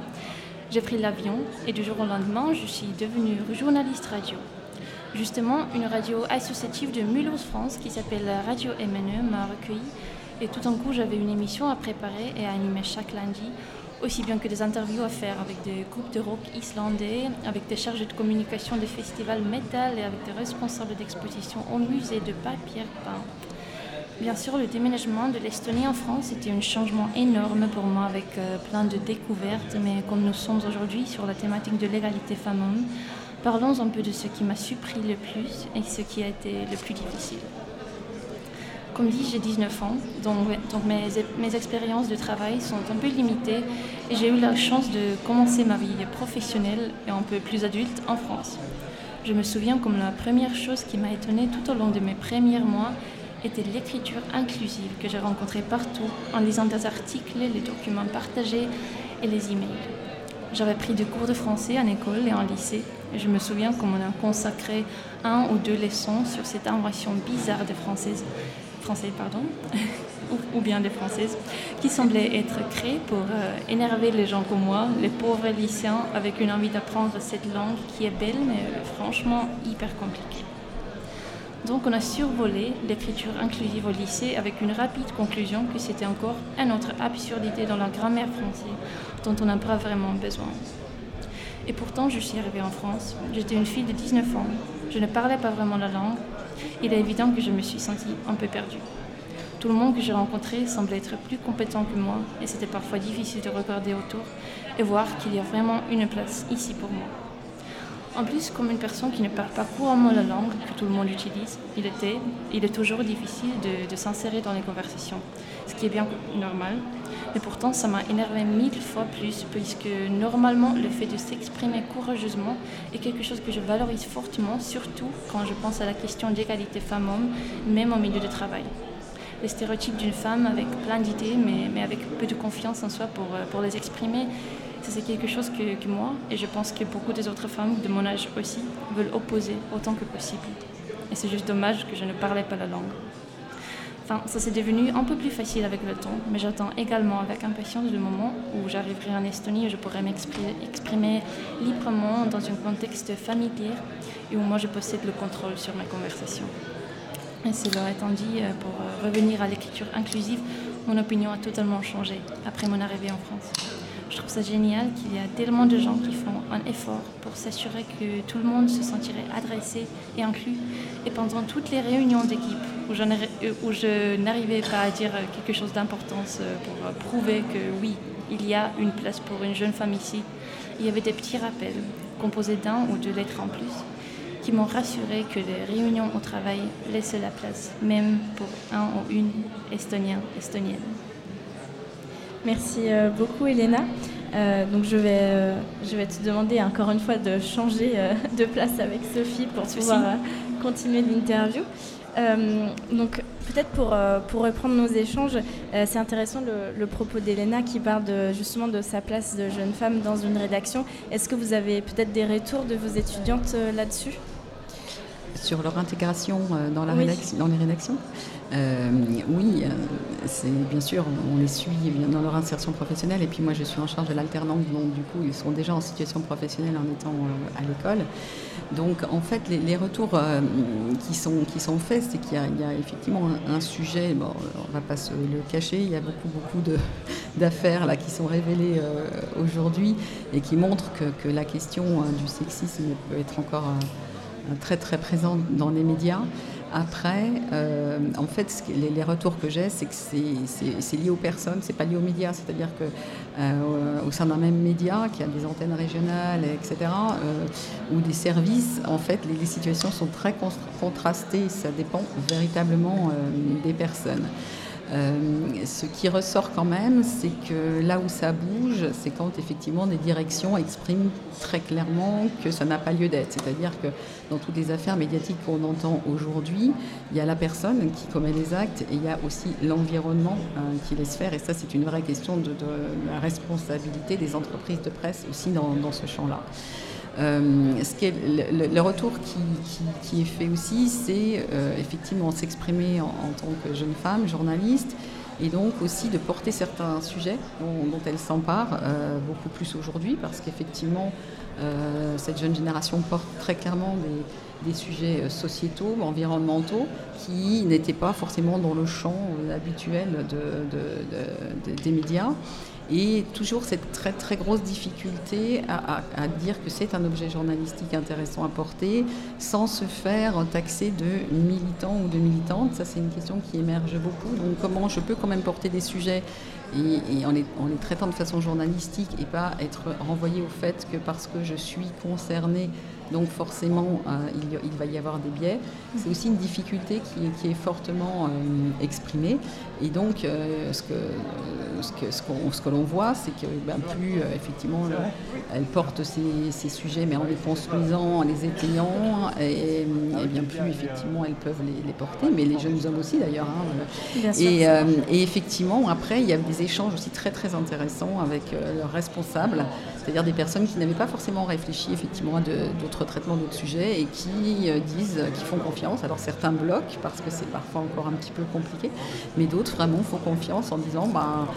Speaker 10: J'ai pris l'avion et du jour au lendemain, je suis devenue journaliste radio. Justement, une radio associative de Mulhouse, France, qui s'appelle Radio MNE, m'a recueilli et tout en coup, j'avais une émission à préparer et à animer chaque lundi aussi bien que des interviews à faire avec des groupes de rock islandais, avec des chargés de communication des festivals metal et avec des responsables d'exposition au musée de papier peint. Bien sûr, le déménagement de l'Estonie en France était un changement énorme pour moi avec euh, plein de découvertes, mais comme nous sommes aujourd'hui sur la thématique de l'égalité femmes-hommes, parlons un peu de ce qui m'a surpris le plus et ce qui a été le plus difficile. Comme dit, j'ai 19 ans, donc, mes, expériences de travail sont un peu limitées et j'ai eu la chance de commencer ma vie professionnelle et un peu plus adulte en France. Je me souviens comme la première chose qui m'a étonnée tout au long de mes premiers mois était l'écriture inclusive que j'ai rencontrée partout en lisant des articles, les documents partagés et les emails. J'avais pris des cours de français en école et en lycée. Et je me souviens qu'on a consacré un ou deux leçons sur cette invention bizarre des françaises français, pardon, ou, bien des françaises, qui semblaient être créées pour euh, énerver les gens comme moi, les pauvres lycéens, avec une envie d'apprendre cette langue qui est belle, mais euh, franchement hyper compliquée. Donc on a survolé l'écriture inclusive au lycée avec une rapide conclusion que c'était encore une autre absurdité dans la grammaire française dont on n'a pas vraiment besoin. Et pourtant, je suis arrivée en France. J'étais une fille de 19 ans. Je ne parlais pas vraiment la langue il est évident que je me suis sentie un peu perdue. Tout le monde que j'ai rencontré semblait être plus compétent que moi et c'était parfois difficile de regarder autour et voir qu'il y a vraiment une place ici pour moi. En plus, comme une personne qui ne parle pas couramment la langue que tout le monde utilise, il, était, il est toujours difficile de, de s'insérer dans les conversations, ce qui est bien normal, mais pourtant, ça m'a énervé mille fois plus, puisque normalement, le fait de s'exprimer courageusement est quelque chose que je valorise fortement, surtout quand je pense à la question d'égalité femmes-hommes, même au milieu de travail. Les stéréotypes d'une femme avec plein d'idées, mais, mais, avec peu de confiance en soi pour, euh, les exprimer, c'est quelque chose que, que moi, et je pense que beaucoup des autres femmes de mon âge aussi, veulent opposer autant que possible. Et c'est juste dommage que je ne parlais pas la langue. Enfin, ça s'est devenu un peu plus facile avec le temps, mais j'attends également avec impatience le moment où j'arriverai en Estonie et je pourrai m'exprimer librement dans un contexte familier et où moi je possède le contrôle sur ma conversation. Et cela étant dit, euh, pour euh, revenir à l'écriture inclusive, mon opinion a totalement changé après mon arrivée en France. Je trouve ça génial qu'il y a tellement de gens qui font un effort pour s'assurer que tout le monde se sentirait adressé et inclus. Et pendant toutes les réunions d'équipe où, euh, je n'arrivais pas à dire quelque chose d'importance euh, pour euh, prouver que oui, il y a une place pour une jeune femme ici, il y avait des petits rappels composés d'un ou deux lettres en plus qui m'ont rassuré que les réunions au travail laissaient la place, même pour un ou une estonien, estonienne.
Speaker 3: Merci euh, beaucoup, Elena. Euh, donc je vais, euh, je vais te demander encore une fois de changer de place avec Sophie pour pouvoir continuer l'interview. donc peut-être pour, pour reprendre nos échanges, c'est intéressant le, propos d'Elena qui parle de, justement de sa place de jeune femme dans une rédaction. Est-ce que vous avez peut-être des retours de vos étudiantes là-dessus?
Speaker 9: Sur leur intégration dans, la
Speaker 3: Oui.
Speaker 9: rédac- dans les rédactions? Euh, oui, euh, c'est bien sûr, on les suit dans leur insertion professionnelle. Et puis moi, je suis en charge de l'alternance, donc du coup, ils sont déjà en situation professionnelle en étant euh, à l'école. Donc en fait, les, retours qui, sont, qui sont faits, c'est qu'il y, a- effectivement un, sujet, bon, on ne va pas se le cacher, il y a beaucoup, beaucoup d'affaires qui sont révélées aujourd'hui et qui montrent que, que la question du sexisme peut être encore très très présente dans les médias. Après, euh, en fait, les, retours que j'ai, c'est que c'est- lié aux personnes, c'est pas lié aux médias. C'est-à-dire que euh, au sein d'un même média, qui a des antennes régionales, etc., euh, ou des services, en fait, les, situations sont très con- contrastées. Ça dépend véritablement des personnes. Euh, ce qui ressort quand même, c'est que là où ça bouge, c'est quand effectivement des directions expriment très clairement que ça n'a pas lieu d'être. C'est-à-dire que dans toutes les affaires médiatiques qu'on entend aujourd'hui, il y a la personne qui commet les actes et il y a aussi l'environnement euh, qui laisse faire. Et ça, c'est une vraie question de, la responsabilité des entreprises de presse aussi dans ce champ-là. Euh, ce le, retour qui, qui- est fait aussi, c'est euh, effectivement s'exprimer en, tant que jeune femme, journaliste, et donc aussi de porter certains sujets dont, elle s'empare euh, beaucoup plus aujourd'hui, parce qu'effectivement, cette jeune génération porte très clairement des, sujets sociétaux, environnementaux, qui n'étaient pas forcément dans le champ habituel de- de- de- de- des médias. Et toujours cette très très grosse difficulté à, dire que c'est un objet journalistique intéressant à porter sans se faire taxer de militant ou de militante. Ça, c'est une question qui émerge beaucoup. Donc, comment je peux quand même porter des sujets et, et en, les, en les traitant de façon journalistique et pas être renvoyé au fait que parce que je suis concernée, donc forcément euh, il, y- il va y avoir des biais. C'est aussi une difficulté qui est, qui est fortement euh, exprimée. Et donc, euh, ce que, ce que, ce que l'on voit, c'est que ben, plus effectivement le- elle porte ces, ces sujets, mais en les construisant, en les étayant, et, et bien plus effectivement elles peuvent les, les porter, mais les jeunes hommes aussi d'ailleurs. hein, et, et effectivement, après, il y a des échanges aussi très très intéressants avec leurs responsables, c'est-à-dire des personnes qui n'avaient pas forcément réfléchi effectivement à d'autres traitements, d'autres sujets, et qui euh, disent, qui font confiance. Alors certains bloquent parce que c'est parfois encore un petit peu compliqué, mais d'autres vraiment font confiance en disant, ben,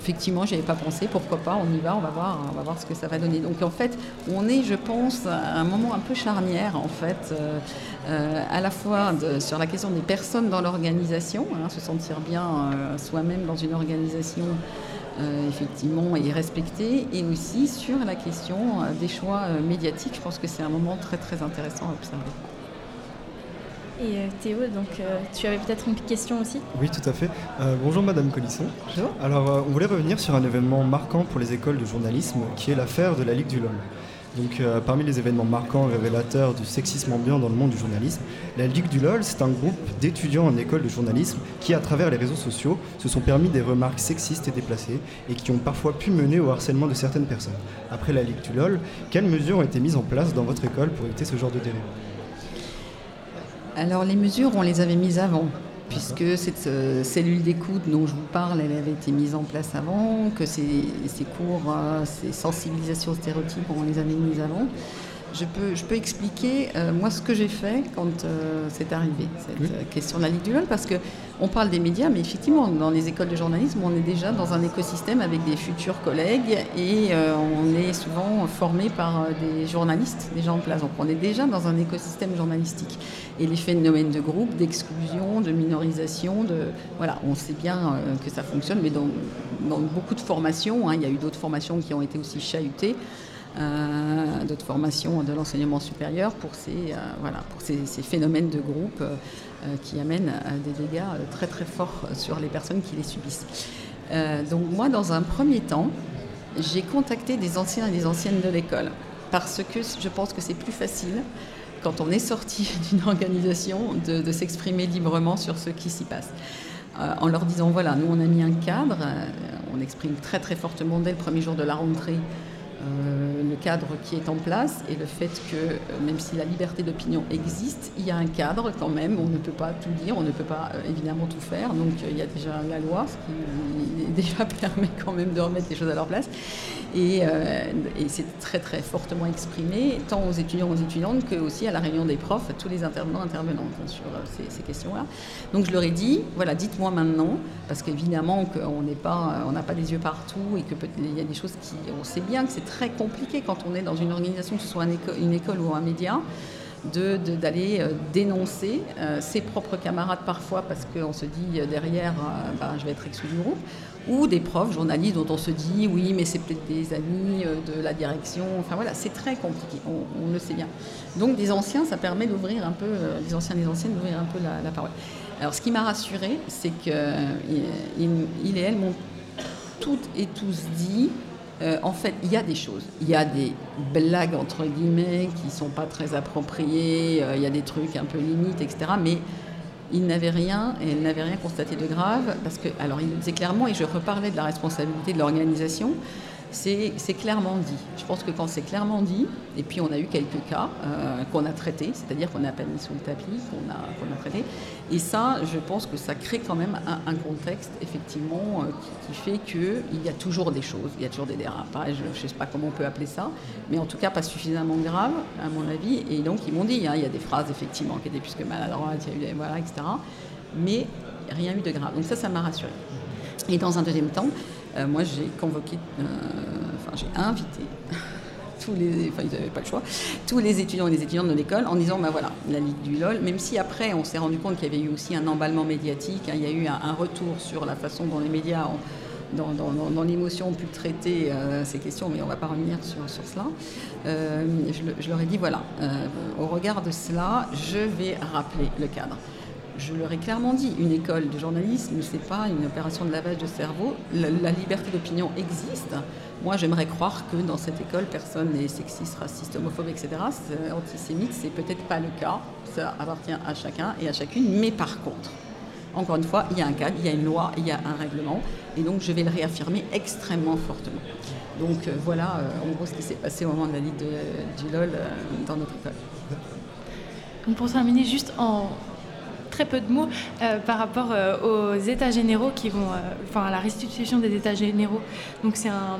Speaker 9: effectivement, j'y avais pas pensé, pourquoi pas, on y va, on va voir, on va voir ce que ça va donner. Donc en fait, on est, je pense, à un moment un peu charnière en fait, euh, euh, à la fois sur la question des personnes dans l'organisation, hein, se sentir bien euh, soi-même dans une organisation. Euh, effectivement et respectée et aussi sur la question euh, des choix euh, médiatiques je pense que c'est un moment très très intéressant à observer
Speaker 3: Et Théo, donc euh, tu avais peut-être une question aussi?
Speaker 11: Oui, tout à fait. Euh, bonjour Madame Colisson. Alors, euh, on voulait revenir sur un événement marquant pour les écoles de journalisme, qui est l'affaire de la Ligue du LOL. Donc, euh, parmi les événements marquants révélateurs du sexisme ambiant dans le monde du journalisme, la Ligue du LOL, c'est un groupe d'étudiants en école de journalisme qui, à travers les réseaux sociaux, se sont permis des remarques sexistes et déplacées et qui ont parfois pu mener au harcèlement de certaines personnes. Après la Ligue du LOL, quelles mesures ont été mises en place dans votre école pour éviter ce genre de dérive?
Speaker 9: Alors les mesures, on les avait mises avant, puisque cette euh, cellule d'écoute dont je vous parle, elle avait été mise en place avant, que ces, cours, euh, ces sensibilisations stéréotypes, on les avait mises avant. Je peux, je peux expliquer, euh, moi, ce que j'ai fait quand euh, c'est arrivé, cette euh, question de la Ligue du LOL, parce qu'on parle des médias, mais effectivement, dans les écoles de journalisme, on est déjà dans un écosystème avec des futurs collègues et euh, on est souvent formé par des journalistes, des gens en place. Donc on est déjà dans un écosystème journalistique. Et les phénomènes de groupe, d'exclusion, de minorisation, de, voilà, on sait bien que ça fonctionne, mais dans, dans beaucoup de formations, hein, il y a eu d'autres formations qui ont été aussi chahutées euh, d'autres formations de l'enseignement supérieur pour ces, euh, voilà, pour ces, phénomènes de groupe euh, qui amènent à des dégâts très très forts sur les personnes qui les subissent. Donc moi, dans un premier temps, j'ai contacté des anciens et des anciennes de l'école parce que je pense que c'est plus facile quand on est sorti d'une organisation de, s'exprimer librement sur ce qui s'y passe. En leur disant voilà, nous on a mis un cadre, on exprime très très fortement dès le premier jour de la rentrée euh, le cadre qui est en place et le fait que euh, même si la liberté d'opinion existe, il y a un cadre quand même, on ne peut pas tout dire, on ne peut pas euh, évidemment tout faire, donc il y a déjà la loi, ce qui déjà permet quand même de remettre les choses à leur place. Et, c'est très très fortement exprimé, tant aux étudiants aux étudiantes que aussi à la réunion des profs, tous les intervenants intervenantes hein, sur ces, ces questions-là. Donc je leur ai dit, voilà, dites-moi maintenant, parce qu'évidemment qu'on n'est pas, on n'a pas des yeux partout et qu'il y a des choses qui, on sait bien que c'est très compliqué quand on est dans une organisation, que ce soit une école, ou un média, d'aller de, euh, dénoncer euh, ses propres camarades parfois parce qu'on se dit euh, derrière bah, je vais être exclu du groupe ou des profs journalistes dont on se dit oui mais c'est peut-être des amis de la direction enfin voilà c'est très compliqué on, le sait bien. Donc des anciens ça permet d'ouvrir un peu des anciens des anciennes d'ouvrir un peu la, parole. Alors ce qui m'a rassuré c'est que il et elle m'ont toutes et tous dit euh, en fait, il y a des choses. Il y a des blagues, entre guillemets, qui sont pas très appropriées. Euh, il y a des trucs un peu limites, etc. Mais il n'avait rien, et elle n'avait rien constaté de grave. Parce que, alors, il le disait clairement, et je reparlais de la responsabilité de l'organisation c'est clairement dit. Je pense que quand c'est clairement dit, et puis on a eu quelques cas euh, qu'on a traités, c'est-à-dire qu'on n'a pas mis sous le tapis, qu'on a, a traité, et ça, je pense que ça crée quand même un, contexte, effectivement, euh, qui, fait qu'il y a toujours des choses, il y a toujours des dérapages, je ne sais pas comment on peut appeler ça, mais en tout cas pas suffisamment grave, à mon avis, et donc ils m'ont dit, hein, il y a des phrases, effectivement, qui étaient plus que maladroites, il y a eu des, voilà, etc., mais rien eu de grave. Donc ça, ça m'a rassuré. Et dans un deuxième temps, euh, moi, j'ai convoqué, euh, enfin, j'ai invité tous les, enfin, ils n'avaient pas le choix, tous les étudiants et les étudiantes de l'école en disant, ben voilà, la Ligue du LOL, même si après, on s'est rendu compte qu'il y avait eu aussi un emballement médiatique, hein, il y a eu un, retour sur la façon dont les médias dans, l'émotion, ont pu traiter euh, ces questions, mais on ne va pas revenir sur, cela. je, leur ai dit, voilà, au regard de cela, je vais rappeler le cadre je leur ai clairement dit, une école de journalisme, ce n'est pas une opération de lavage de cerveau. La, liberté d'opinion existe. Moi, j'aimerais croire que dans cette école, personne n'est sexiste, raciste, homophobe, etc. Antisémite, c'est peut-être pas le cas. Ça appartient à chacun et à chacune. Mais par contre, encore une fois, il y a un cadre, il y a une loi, il y a un règlement. Et donc, je vais le réaffirmer extrêmement fortement. Donc, euh, voilà, euh, en gros, ce qui s'est passé au moment de la Ligue du LOL euh, dans notre école.
Speaker 8: Pour terminer, juste en, très peu de mots euh, par rapport euh, aux états généraux qui vont, euh, enfin à la restitution des états généraux. Donc c'est un,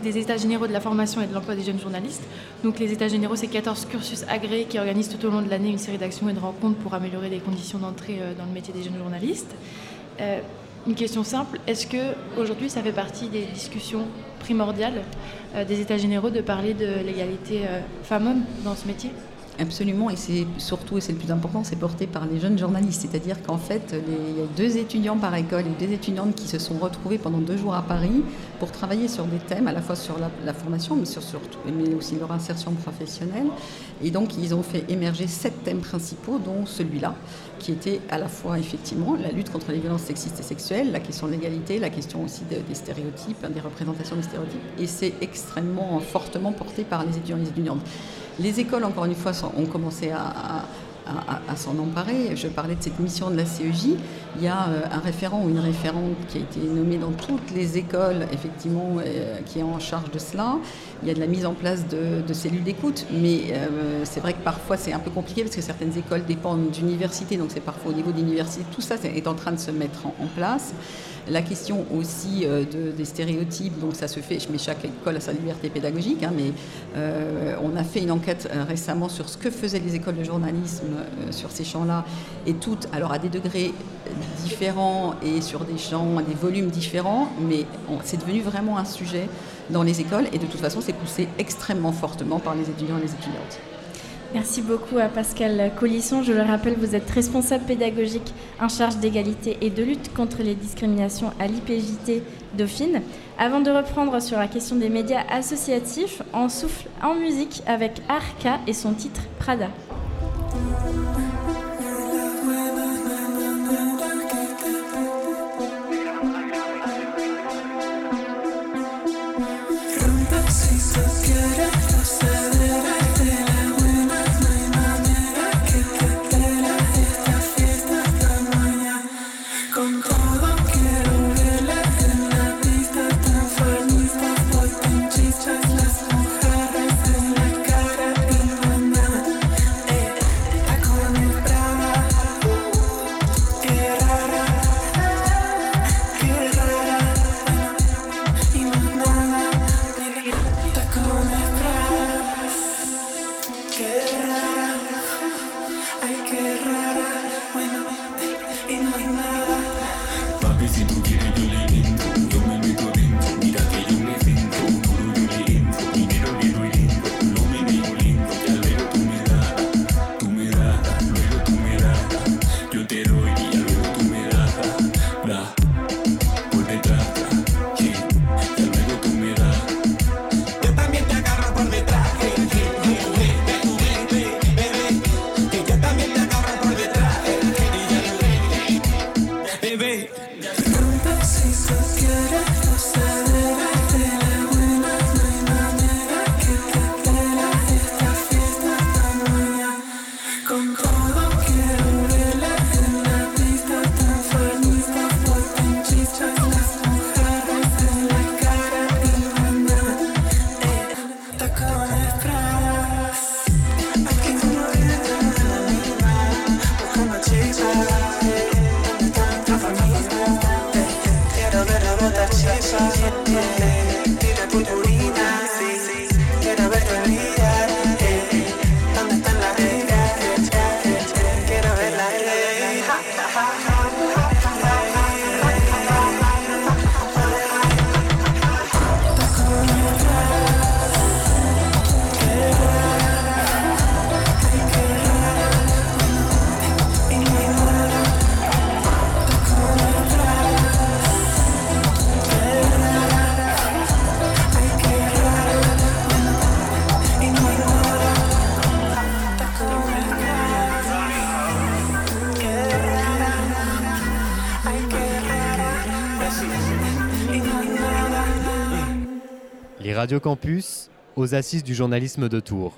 Speaker 8: des états généraux de la formation et de l'emploi des jeunes journalistes. Donc les états généraux, c'est 14 cursus agréés qui organisent tout au long de l'année une série d'actions et de rencontres pour améliorer les conditions d'entrée dans le métier des jeunes journalistes. une question simple, est-ce que aujourd'hui ça fait partie des discussions primordiales des états généraux de parler de l'égalité femmes-hommes dans ce métier?
Speaker 9: Absolument, et c'est surtout, et c'est le plus important, c'est porté par les jeunes journalistes. C'est-à-dire qu'en fait, il y a deux étudiants par école et deux étudiantes qui se sont retrouvés pendant deux jours à Paris pour travailler sur des thèmes, à la fois sur la, formation, mais, sur, surtout, mais aussi leur insertion professionnelle. Et donc, ils ont fait émerger sept thèmes principaux, dont celui-là, qui était à la fois effectivement la lutte contre les violences sexistes et sexuelles, la question de l'égalité, la question aussi des stéréotypes, des représentations des stéréotypes. Et c'est extrêmement fortement porté par les étudiants et les étudiantes. Les écoles, encore une fois, ont commencé à, s'en emparer. Je parlais de cette mission de la CEJ. Il y a euh, un référent ou une référente qui a été nommé dans toutes les écoles, effectivement, euh, qui est en charge de cela. Il y a de la mise en place de, cellules d'écoute, mais euh, c'est vrai que parfois c'est un peu compliqué parce que certaines écoles dépendent d'universités, donc c'est parfois au niveau d'université. Tout ça est en train de se mettre en place. La question aussi euh, des stéréotypes, donc ça se fait, mais chaque école a sa liberté pédagogique, hein, mais euh, on a fait une enquête euh, récemment sur ce que faisaient les écoles de journalisme sur ces champs-là, et toutes, alors à des degrés différents et sur des champs, des volumes différents, mais c'est devenu vraiment un sujet dans les écoles, et de toute façon c'est poussé extrêmement fortement par les étudiants et les étudiantes.
Speaker 3: Merci beaucoup à Pascal Collisson. Je le rappelle, vous êtes responsable pédagogique en charge d'égalité et de lutte contre les discriminations à l'IPJT Dauphine. Avant de reprendre sur la question des médias associatifs, on souffle en musique avec Arca et son titre Prada.
Speaker 2: Radio Campus aux assises du journalisme de Tours.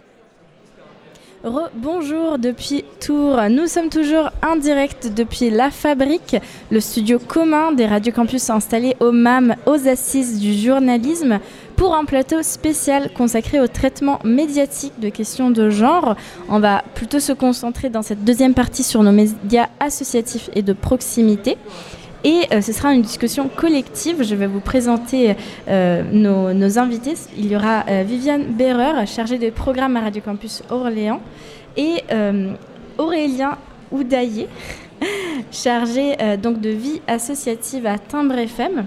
Speaker 3: bonjour depuis Tours. Nous sommes toujours en direct depuis La Fabrique, le studio commun des Radio Campus installé au MAM aux assises du journalisme pour un plateau spécial consacré au traitement médiatique de questions de genre. On va plutôt se concentrer dans cette deuxième partie sur nos médias associatifs et de proximité. Et euh, ce sera une discussion collective. Je vais vous présenter euh, nos, invités. Il y aura euh, Viviane Berreur, chargée de programme à Radio Campus Orléans, et Aurélien Oudaillé, chargé donc de vie associative à Timbre FM.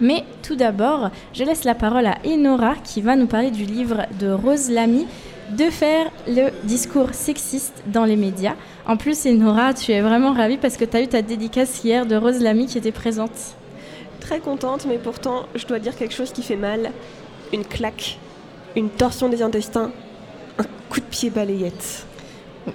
Speaker 3: Mais tout d'abord, je laisse la parole à Enora qui va nous parler du livre de Rose Lamy, de faire le discours sexiste dans les médias. En plus, Enora, tu es vraiment ravie parce que tu eu ta dédicace hier de Rose Lamy qui était présente.
Speaker 12: Très contente, mais pourtant, je dois dire quelque chose qui fait mal. Une claque, une torsion des intestins, un coup de pied balayette.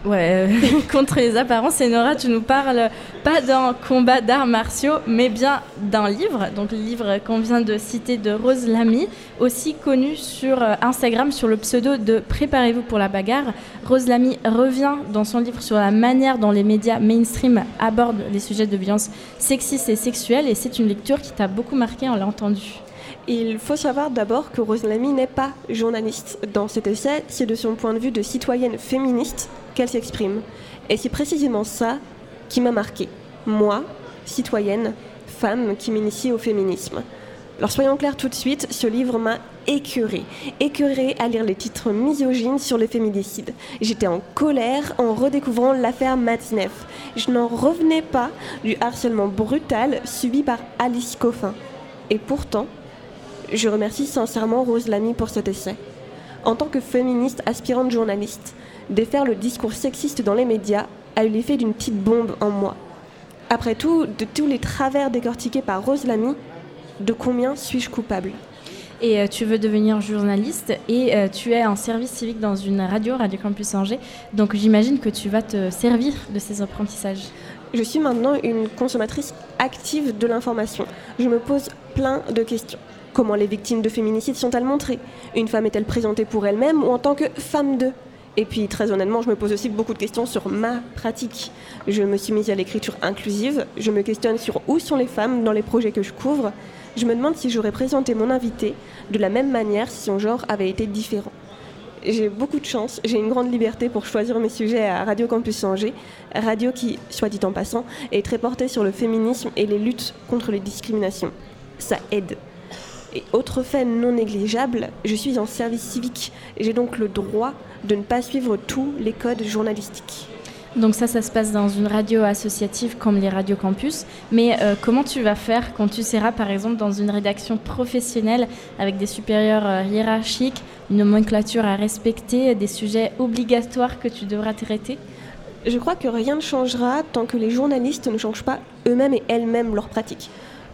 Speaker 3: Ouais, euh, contre les apparences, et Nora, tu nous parles pas d'un combat d'arts martiaux, mais bien d'un livre. Donc, le livre qu'on vient de citer de Rose Lamy, aussi connu sur euh, Instagram sur le pseudo de Préparez-vous pour la bagarre. Rose Lamy revient dans son livre sur la manière dont les médias mainstream abordent les sujets de violence sexistes et sexuelles, et c'est une lecture qui t'a beaucoup marqué, on l'a entendu.
Speaker 12: Il faut savoir d'abord que Rose Lamy n'est pas journaliste. Dans cet essai, c'est de son point de vue de citoyenne féministe qu'elle s'exprime. Et c'est précisément ça qui m'a marqué. Moi, citoyenne, femme qui m'initie au féminisme. Alors soyons clairs tout de suite, ce livre m'a écœurée. Écœurée à lire les titres misogynes sur les féminicides. J'étais en colère en redécouvrant l'affaire Matineff. Je n'en revenais pas du harcèlement brutal subi par Alice Coffin. Et pourtant, je remercie sincèrement Rose Lamy pour cet essai. En tant que féministe aspirante journaliste, défaire le discours sexiste dans les médias a eu l'effet d'une petite bombe en moi. Après tout, de tous les travers décortiqués par Rose Lamy, de combien suis-je coupable?
Speaker 3: Et euh, tu veux devenir journaliste et euh, tu es en service civique dans une radio, Radio Campus Angers. Donc j'imagine que tu vas te servir de ces apprentissages.
Speaker 12: Je suis maintenant une consommatrice active de l'information. Je me pose plein de questions. Comment les victimes de féminicide sont-elles montrées? Une femme est-elle présentée pour elle-même ou en tant que femme d'eux? Et puis très honnêtement, je me pose aussi beaucoup de questions sur ma pratique. Je me suis mise à l'écriture inclusive, je me questionne sur où sont les femmes dans les projets que je couvre. Je me demande si j'aurais présenté mon invité de la même manière si son genre avait été différent. J'ai beaucoup de chance, j'ai une grande liberté pour choisir mes sujets à Radio Campus Angers, radio qui, soit dit en passant, est très portée sur le féminisme et les luttes contre les discriminations. Ça aide. Et autre fait non négligeable, je suis en service civique et j'ai donc le droit de ne pas suivre tous les codes journalistiques.
Speaker 3: Donc ça, ça se passe dans une radio associative comme les radios campus. Mais euh, comment tu vas faire quand tu seras par exemple dans une rédaction professionnelle avec des supérieurs euh, hiérarchiques, une nomenclature à respecter, des sujets obligatoires que tu devras traiter?
Speaker 12: Je crois que rien ne changera tant que les journalistes ne changent pas eux-mêmes et elles-mêmes leurs pratiques.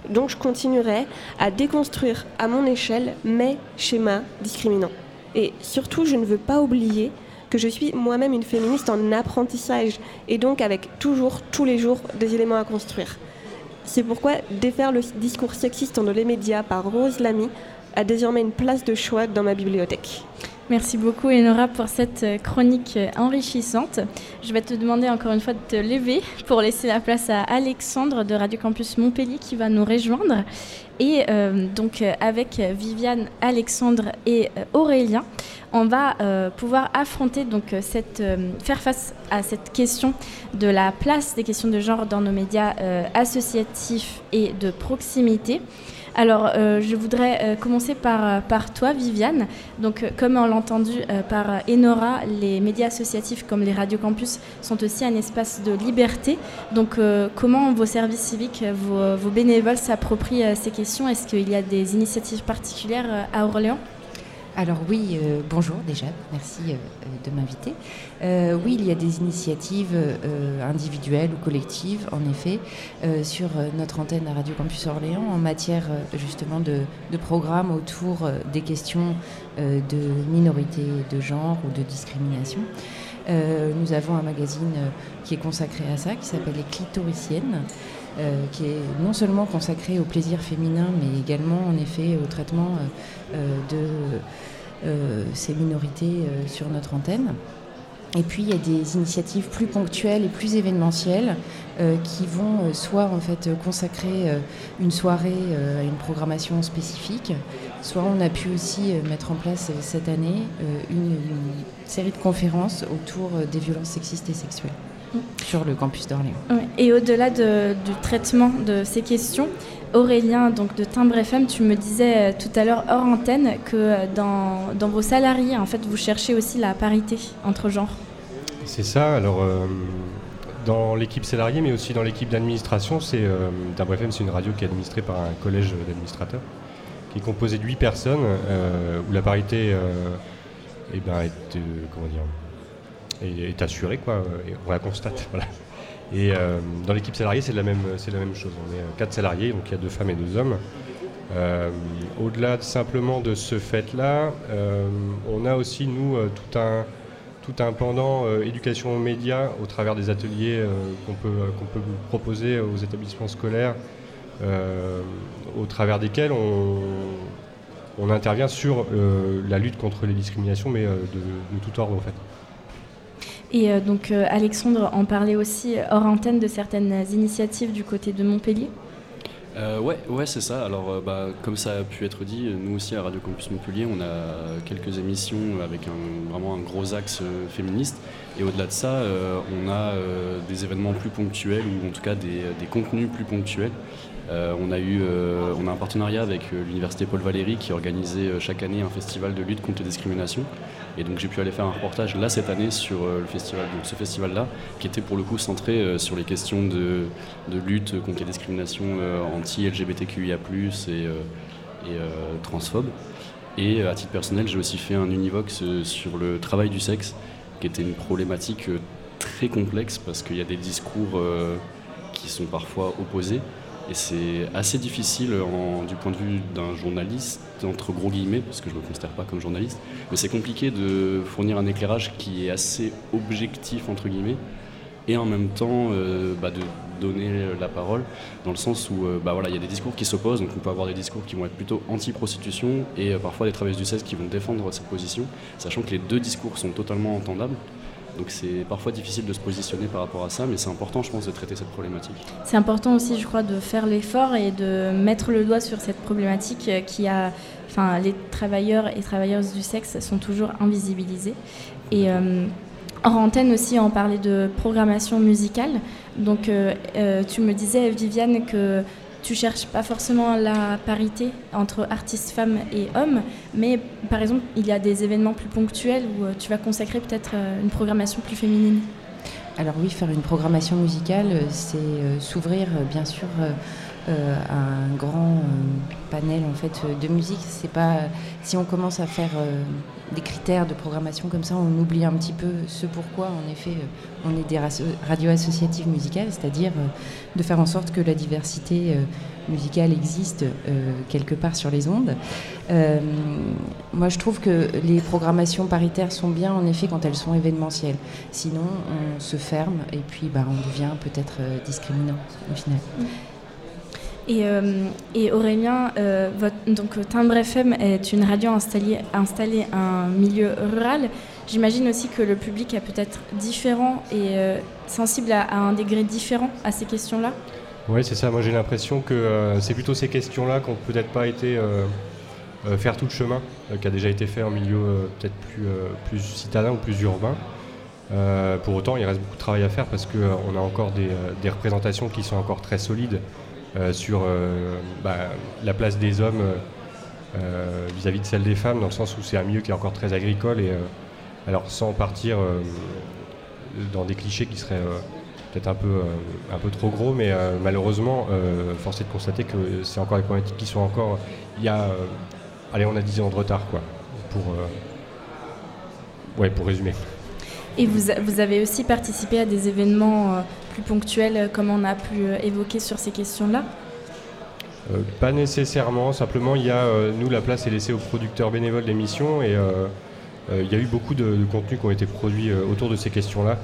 Speaker 12: Donc je continuerai à déconstruire à mon échelle mes schémas discriminants. Et surtout, je ne veux pas oublier que je suis moi-même une féministe en apprentissage et donc avec toujours, tous les jours, des éléments à construire. C'est pourquoi défaire le discours sexiste dans les médias par Rose Lamy a désormais une place de choix dans ma bibliothèque.
Speaker 3: Merci beaucoup Enora pour cette euh, chronique euh, enrichissante. Je vais te demander encore une fois de te lever pour laisser la place à Alexandre de Radio Campus Montpellier qui va nous rejoindre. Et euh, donc avec Viviane, Alexandre et Aurélien, on va pouvoir affronter donc cette faire face à cette question de la place des questions de genre dans nos médias associatifs et de proximité. Alors, euh, je voudrais euh, commencer par, euh, par toi, Viviane. Donc, comme on l'a entendu par Enora, les médias associatifs comme les radios campus sont aussi un espace de liberté. Donc, comment vos services civiques, vos, bénévoles s'approprient ces questions? Est-ce qu'il y a des initiatives particulières à Orléans?
Speaker 13: Alors oui, bonjour déjà, merci de m'inviter. Euh, oui, il y a des initiatives individuelles ou collectives, en effet, sur notre antenne à Radio Campus Orléans en matière justement de, programmes autour des questions de minorité de genre ou de discrimination. nous avons un magazine qui est consacré à ça, qui s'appelle Les Clitoriciennes. Euh, qui est non seulement consacré au plaisir féminin, mais également en effet au traitement euh, euh, de ces minorités sur notre antenne. Et puis il y a des initiatives plus ponctuelles et plus événementielles qui vont soit en fait consacrer une soirée à une programmation spécifique, soit on a pu aussi mettre en place cette année une série de conférences autour des violences sexistes et sexuelles sur le campus d'Orléans.
Speaker 3: Et au-delà du traitement de ces questions, Aurélien, donc de Timbre FM, tu me disais euh, tout à l'heure hors antenne que euh, dans, vos salariés, en fait, vous cherchez aussi la parité entre genres.
Speaker 14: C'est ça. Alors, euh, dans l'équipe salariée, mais aussi dans l'équipe d'administration, c'est Timbre FM, c'est une radio qui est administrée par un collège d'administrateurs, qui est composé de 8 personnes, où la parité eh ben, est, comment dire, est, assuré, quoi, on la constate. Et euh, dans l'équipe salariée, c'est la, même, chose. On est euh, quatre salariés, donc il y a deux femmes et deux hommes. Euh, au-delà simplement de ce fait-là, on a aussi, nous, tout, un, pendant éducation aux médias au travers des ateliers qu'on peut, proposer aux établissements scolaires, au travers desquels on, on intervient sur la lutte contre les discriminations, mais de, de tout ordre en fait.
Speaker 3: Et euh, donc euh, Alexandre en parlait aussi hors antenne de certaines initiatives du côté de Montpellier.
Speaker 15: Euh, ouais, ouais c'est ça. Alors, euh, bah, comme ça a pu être dit, nous aussi à Radio Campus Montpellier, on a quelques émissions avec vraiment un gros axe féministe. Et au-delà de ça, on a des événements plus ponctuels ou en tout cas des, contenus plus ponctuels. on, a eu, on a un partenariat avec l'Université Paul Valéry qui organisait chaque année un festival de lutte contre les discriminations. Et donc j'ai pu aller faire un reportage là cette année sur euh, le festival, ce festival-là, qui était pour le coup centré euh, sur les questions de, lutte contre les discriminations euh, anti-LGBTQIA+, et transphobes. Et à titre personnel, j'ai aussi fait un univox sur le travail du sexe, qui était une problématique très complexe parce qu'il y a des discours qui sont parfois opposés. Et c'est assez difficile du point de vue d'un journaliste, entre gros guillemets, parce que je ne me considère pas comme journaliste, mais c'est compliqué de fournir un éclairage qui est assez objectif, entre guillemets, et en même temps euh, bah, de donner la parole, dans le sens où euh, bah, voilà, il y a des discours qui s'opposent, donc on peut avoir des discours qui vont être plutôt anti-prostitution, et euh, parfois des travailleurs du 16 qui vont défendre cette position, sachant que les deux discours sont totalement entendables. Donc c'est parfois difficile de se positionner par rapport à ça, mais c'est important, je pense, de traiter cette problématique.
Speaker 3: C'est important aussi, je crois, de faire l'effort et de mettre le doigt sur cette problématique qui a, enfin, les travailleurs et travailleuses du sexe sont toujours invisibilisés. Et euh, hors antenne aussi, on parlait de programmation musicale. Donc, euh, euh, tu me disais, Viviane, que tu cherches pas forcément la parité entre artistes femmes et hommes, mais par exemple, il y a des événements plus ponctuels où euh, tu vas consacrer peut-être une programmation plus féminine.
Speaker 13: Alors oui, faire une programmation musicale, c'est s'ouvrir bien sûr à un grand panel en fait de musique. C'est pas si on commence à faire des critères de programmation comme ça, on oublie un petit peu ce pourquoi en effet on est des radios associatives musicales, c'est-à-dire de faire en sorte que la diversité musicale existe quelque part sur les ondes. moi, je trouve que les programmations paritaires sont bien en effet quand elles sont événementielles. Sinon, on se ferme et puis bah, on devient peut-être discriminant au final.
Speaker 3: Et, euh, et Aurélien, euh, donc Timbre FM est une radio installée, installée un milieu rural. J'imagine aussi que le public est peut-être différent et euh, sensible à, un degré différent à ces questions-là.
Speaker 14: Oui, c'est ça. Moi, j'ai l'impression que c'est plutôt ces questions-là qui n'ont peut-être pas été faire tout le chemin, qui a déjà été fait en milieu peut-être plus, plus citadin ou plus urbain. pour autant, il reste beaucoup de travail à faire parce qu'on a encore des représentations qui sont encore très solides sur bah, la place des hommes vis-à-vis de celle des femmes, dans le sens où c'est un milieu qui est encore très agricole et alors sans partir dans des clichés qui seraient peut-être un peu, trop gros, mais malheureusement, force est de constater que c'est encore des problématiques qui sont encore. Il y a, allez, on a 10 ans de retard, quoi, pour, résumer.
Speaker 3: Et vous, vous, avez aussi participé à des événements euh, plus ponctuels, euh, comme on a pu euh, évoquer sur ces questions-là
Speaker 14: Pas nécessairement, simplement il y a, nous la place est laissée aux producteurs bénévoles d'émissions et il y a eu beaucoup de, contenus qui ont été produits autour de ces questions-là.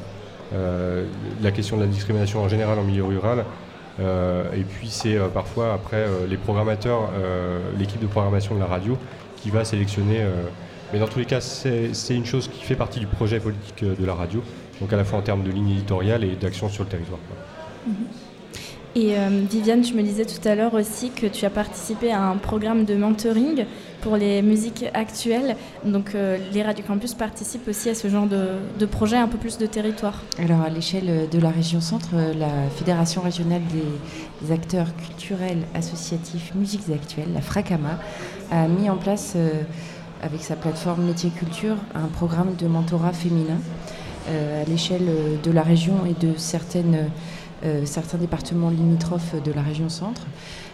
Speaker 14: la question de la discrimination en général en milieu rural, et puis c'est parfois après les programmateurs, l'équipe de programmation de la radio qui va sélectionner mais dans tous les cas, c'est une chose qui fait partie du projet politique euh, de la radio, donc à la fois en termes de ligne éditoriale et d'action sur le territoire.
Speaker 3: Et euh, Viviane, tu me disais tout à l'heure aussi que tu as participé à un programme de mentoring pour les musiques actuelles. Donc euh, les Radio Campus participent aussi à ce genre de, projet un peu plus de territoire.
Speaker 13: Alors à l'échelle de la région centre, la Fédération régionale des, acteurs culturels associatifs musiques actuelles, la FRACAMA, a mis en place avec sa plateforme Métier Culture, un programme de mentorat féminin euh, à l'échelle de la région et de euh, certains départements limitrophes de la région centre.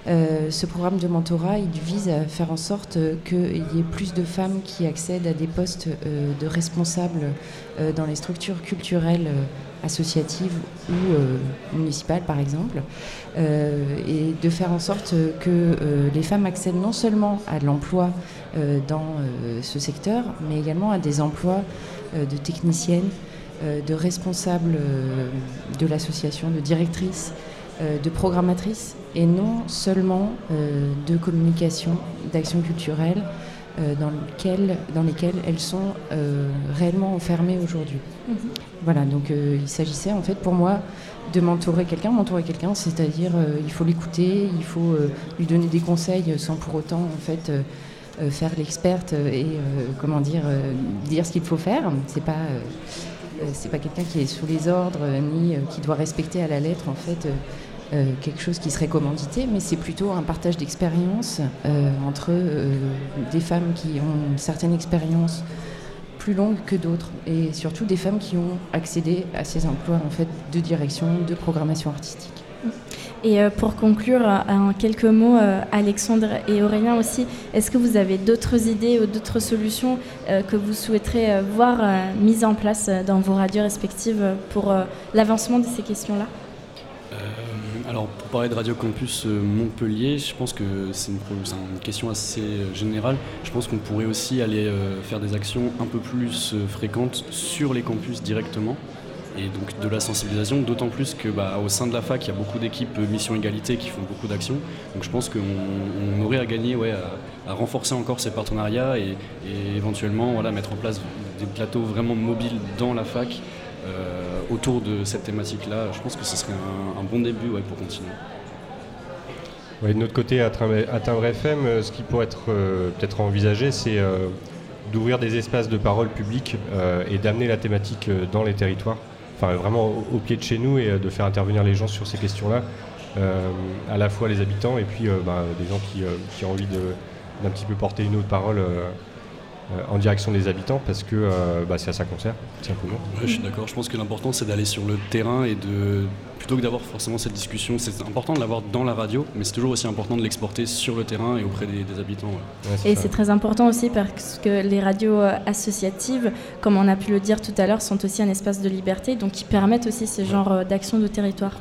Speaker 13: Euh, ce programme de mentorat, vise à faire en sorte qu'il y ait plus de femmes qui accèdent à des postes de responsables dans les structures culturelles associatives ou municipales, par exemple, et de faire en sorte que les femmes accèdent non seulement à l'emploi dans ce secteur, mais également à des emplois de techniciennes, de responsables de l'association, de directrices, de programmatrices et non seulement euh, de communication, d'action culturelle euh, dans, lesquelles, dans lesquelles elles sont euh, réellement enfermées aujourd'hui. Mhm. Voilà, donc il s'agissait en fait pour moi de mentorer quelqu'un. Mentorer quelqu'un, c'est-à-dire il faut l'écouter, il faut lui donner des conseils sans pour autant en fait faire l'experte et comment dire dire ce qu'il faut faire. C'est pas c'est pas quelqu'un qui est sous les ordres ni qui doit respecter à la lettre en fait euh, quelque chose qui serait commandité, mais c'est plutôt un partage d'expérience euh, entre euh, des femmes qui ont une certaine expérience plus longue que d'autres, et surtout des femmes qui ont accédé à ces emplois en fait de direction, de programmation artistique.
Speaker 3: Et pour conclure, en quelques mots, Alexandre et Aurélien aussi, est-ce que vous avez d'autres idées ou d'autres solutions que vous souhaiterez voir mises en place dans vos radios respectives pour l'avancement de ces questions-là?
Speaker 15: Alors, pour parler de Radio Campus euh, Montpellier, je pense que c'est une, question assez euh, générale. Je pense qu'on pourrait aussi aller euh, faire des actions un peu plus fréquentes sur les campus directement et donc de la sensibilisation, d'autant plus que bah, au sein de la fac, il y a beaucoup d'équipes Mission Égalité qui font beaucoup d'actions. Donc je pense qu'on aurait à gagner ouais, à, renforcer encore ces partenariats et, éventuellement voilà, mettre en place des plateaux vraiment mobiles dans la fac euh, autour de cette thématique-là, je pense que ce serait un, bon début pour continuer.
Speaker 14: de notre côté, à Timbre FM, euh, ce qui pourrait être euh, peut-être envisagé, c'est d'ouvrir des espaces de parole publique et d'amener la thématique dans les territoires, enfin vraiment au, pied de chez nous et de faire intervenir les gens sur ces questions-là, à la fois les habitants et puis bah, des gens qui, qui ont envie d'un petit peu porter une autre parole euh, en direction des habitants parce que euh, bah, c'est à ça qu'on sert, simplement.
Speaker 15: je suis d'accord. Je pense que l'important c'est d'aller sur le terrain et de plutôt que d'avoir forcément cette discussion, c'est important de l'avoir dans la radio, mais c'est toujours aussi important de l'exporter sur le terrain et auprès des, habitants.
Speaker 3: et c'est très important aussi parce que les radios euh, associatives, comme on a pu le dire tout à l'heure, sont aussi un espace de liberté, donc qui permettent aussi ce genre d'action de territoire.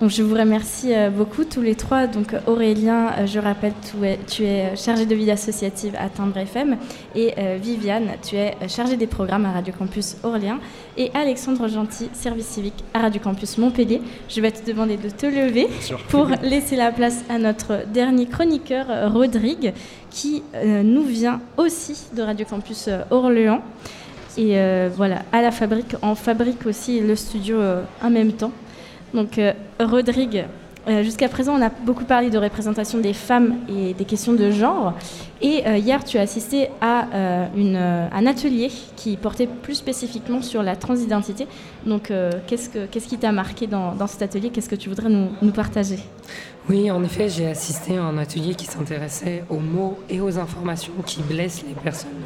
Speaker 3: Donc je vous remercie euh, beaucoup tous les trois. Donc Aurélien, euh, je rappelle, tu es, euh, chargé de vie associative à Timbre FM et Viviane, tu es chargée des programmes à Radio Campus Orléans et Alexandre Gentil, service civique à Radio Campus Montpellier. Je vais te demander de te lever pour laisser la place à notre dernier chroniqueur, Rodrigue, qui nous vient aussi de Radio Campus Orléans. Et voilà, à la fabrique, on fabrique aussi le studio en même temps. Donc, euh, Rodrigue, Euh, jusqu'à présent, on a beaucoup parlé de représentation des femmes et des questions de genre. Et euh, hier, tu as assisté à un atelier qui portait plus spécifiquement sur la transidentité. Donc, qu'est-ce, que, qu'est-ce qui t'a marqué dans, cet atelier? Qu'est-ce que tu voudrais nous partager?
Speaker 16: Oui, en effet, j'ai assisté à un atelier qui s'intéressait aux mots et aux informations qui blessent les personnes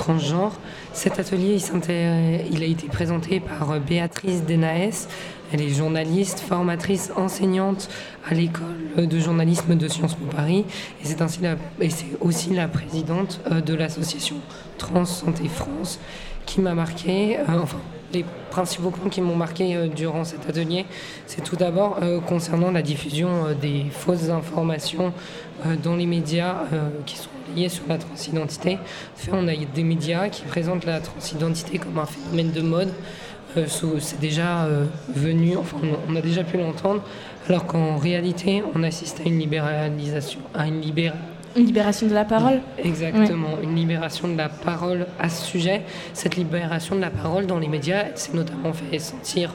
Speaker 16: transgenres. Cet atelier, il, il a été présenté par Béatrice Denaès, elle est journaliste, formatrice, enseignante à l'école de journalisme de Sciences Po Paris et c'est aussi la présidente euh, de l'association Trans Santé France qui m'a marqué. Euh, les principaux points qui m'ont marqué euh, durant cet atelier, c'est tout d'abord concernant la diffusion des fausses informations dans les médias qui sont liées sur la transidentité. on a des médias qui présentent la transidentité comme un phénomène de mode. Euh, c'est déjà euh, venu, enfin on a déjà pu l'entendre, alors qu'en réalité on assiste à une libéralisation, à une
Speaker 3: une libération de la parole
Speaker 16: Exactement, une libération de la parole à ce sujet. Cette libération de la parole dans les médias s'est notamment fait sentir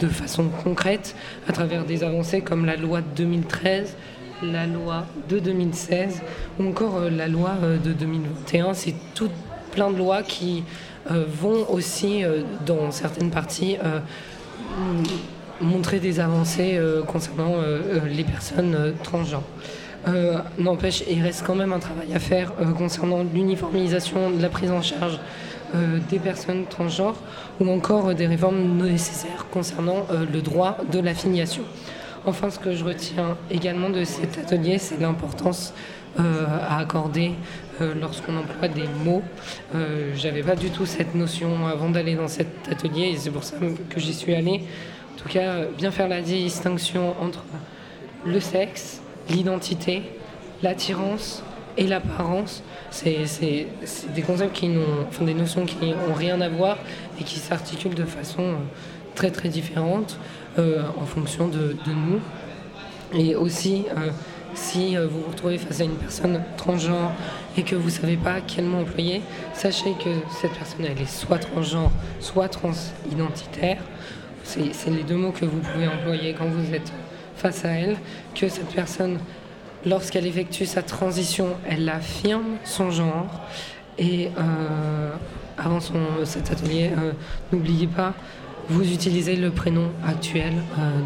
Speaker 16: de façon concrète à travers des avancées comme la loi de 2013, la loi de 2016 ou encore euh, la loi de 2021. C'est tout plein de lois qui euh, vont aussi, euh, dans certaines parties, euh, montrer des avancées concernant les personnes transgenres. N'empêche, il reste quand même un travail à faire concernant l'uniformisation de la prise en charge des personnes transgenres ou encore des réformes nécessaires concernant le droit de la filiation. Enfin, ce que je retiens également de cet atelier, c'est l'importance à accorder euh, lorsqu'on emploie des mots. Euh, J'avais pas du tout cette notion avant d'aller dans cet atelier et c'est pour ça que j'y suis allée. En tout cas, bien faire la distinction entre le sexe, l'identité, l'attirance et l'apparence, c'est des concepts qui n'ont, enfin des notions qui n'ont rien à voir et qui s'articulent de façon euh, très très différente euh, en fonction de, nous. Et aussi, euh, si vous vous retrouvez face à une personne transgenre et que vous ne savez pas quel mot employer, sachez que cette personne, elle est soit transgenre, soit transidentitaire. C'est les deux mots que vous pouvez employer quand vous êtes face à elle. Que cette personne, lorsqu'elle effectue sa transition, elle affirme son genre. Et euh, avant son, cet atelier, euh, n'oubliez pas, vous utilisez le prénom actuel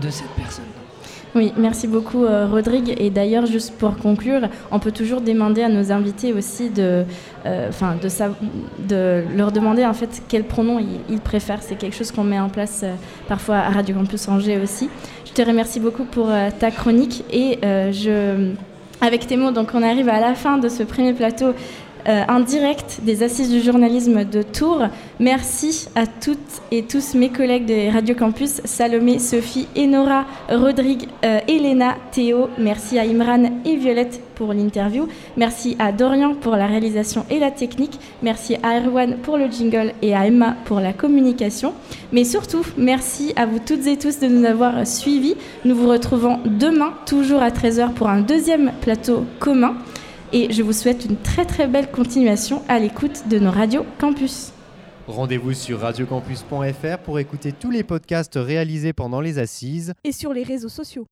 Speaker 16: de cette personne.
Speaker 3: Oui, merci beaucoup euh, Rodrigue. Et d'ailleurs, juste pour conclure, on peut toujours demander à nos invités aussi de, euh, de, leur demander en fait quel pronom ils, préfèrent. C'est quelque chose qu'on met en place euh, parfois à Radio Campus Angers aussi. Je te remercie beaucoup pour ta chronique et je, avec tes mots, donc on arrive à la fin de ce premier plateau euh, en direct des Assises du journalisme de Tours. Merci à toutes et tous mes collègues de Radio Campus, Salomé, Sophie, Enora, Rodrigue, euh, Elena, Théo. Merci à Imran et Violette pour l'interview. Merci à Dorian pour la réalisation et la technique. Merci à Erwan pour le jingle et à Emma pour la communication. Mais surtout, merci à vous toutes et tous de nous avoir suivis. Nous vous retrouvons demain, toujours à 13h, pour un deuxième plateau commun et je vous souhaite une très très belle continuation à l'écoute de nos radios campus.
Speaker 2: Rendez-vous sur radiocampus.fr pour écouter tous les podcasts réalisés pendant les assises
Speaker 1: et sur les réseaux sociaux.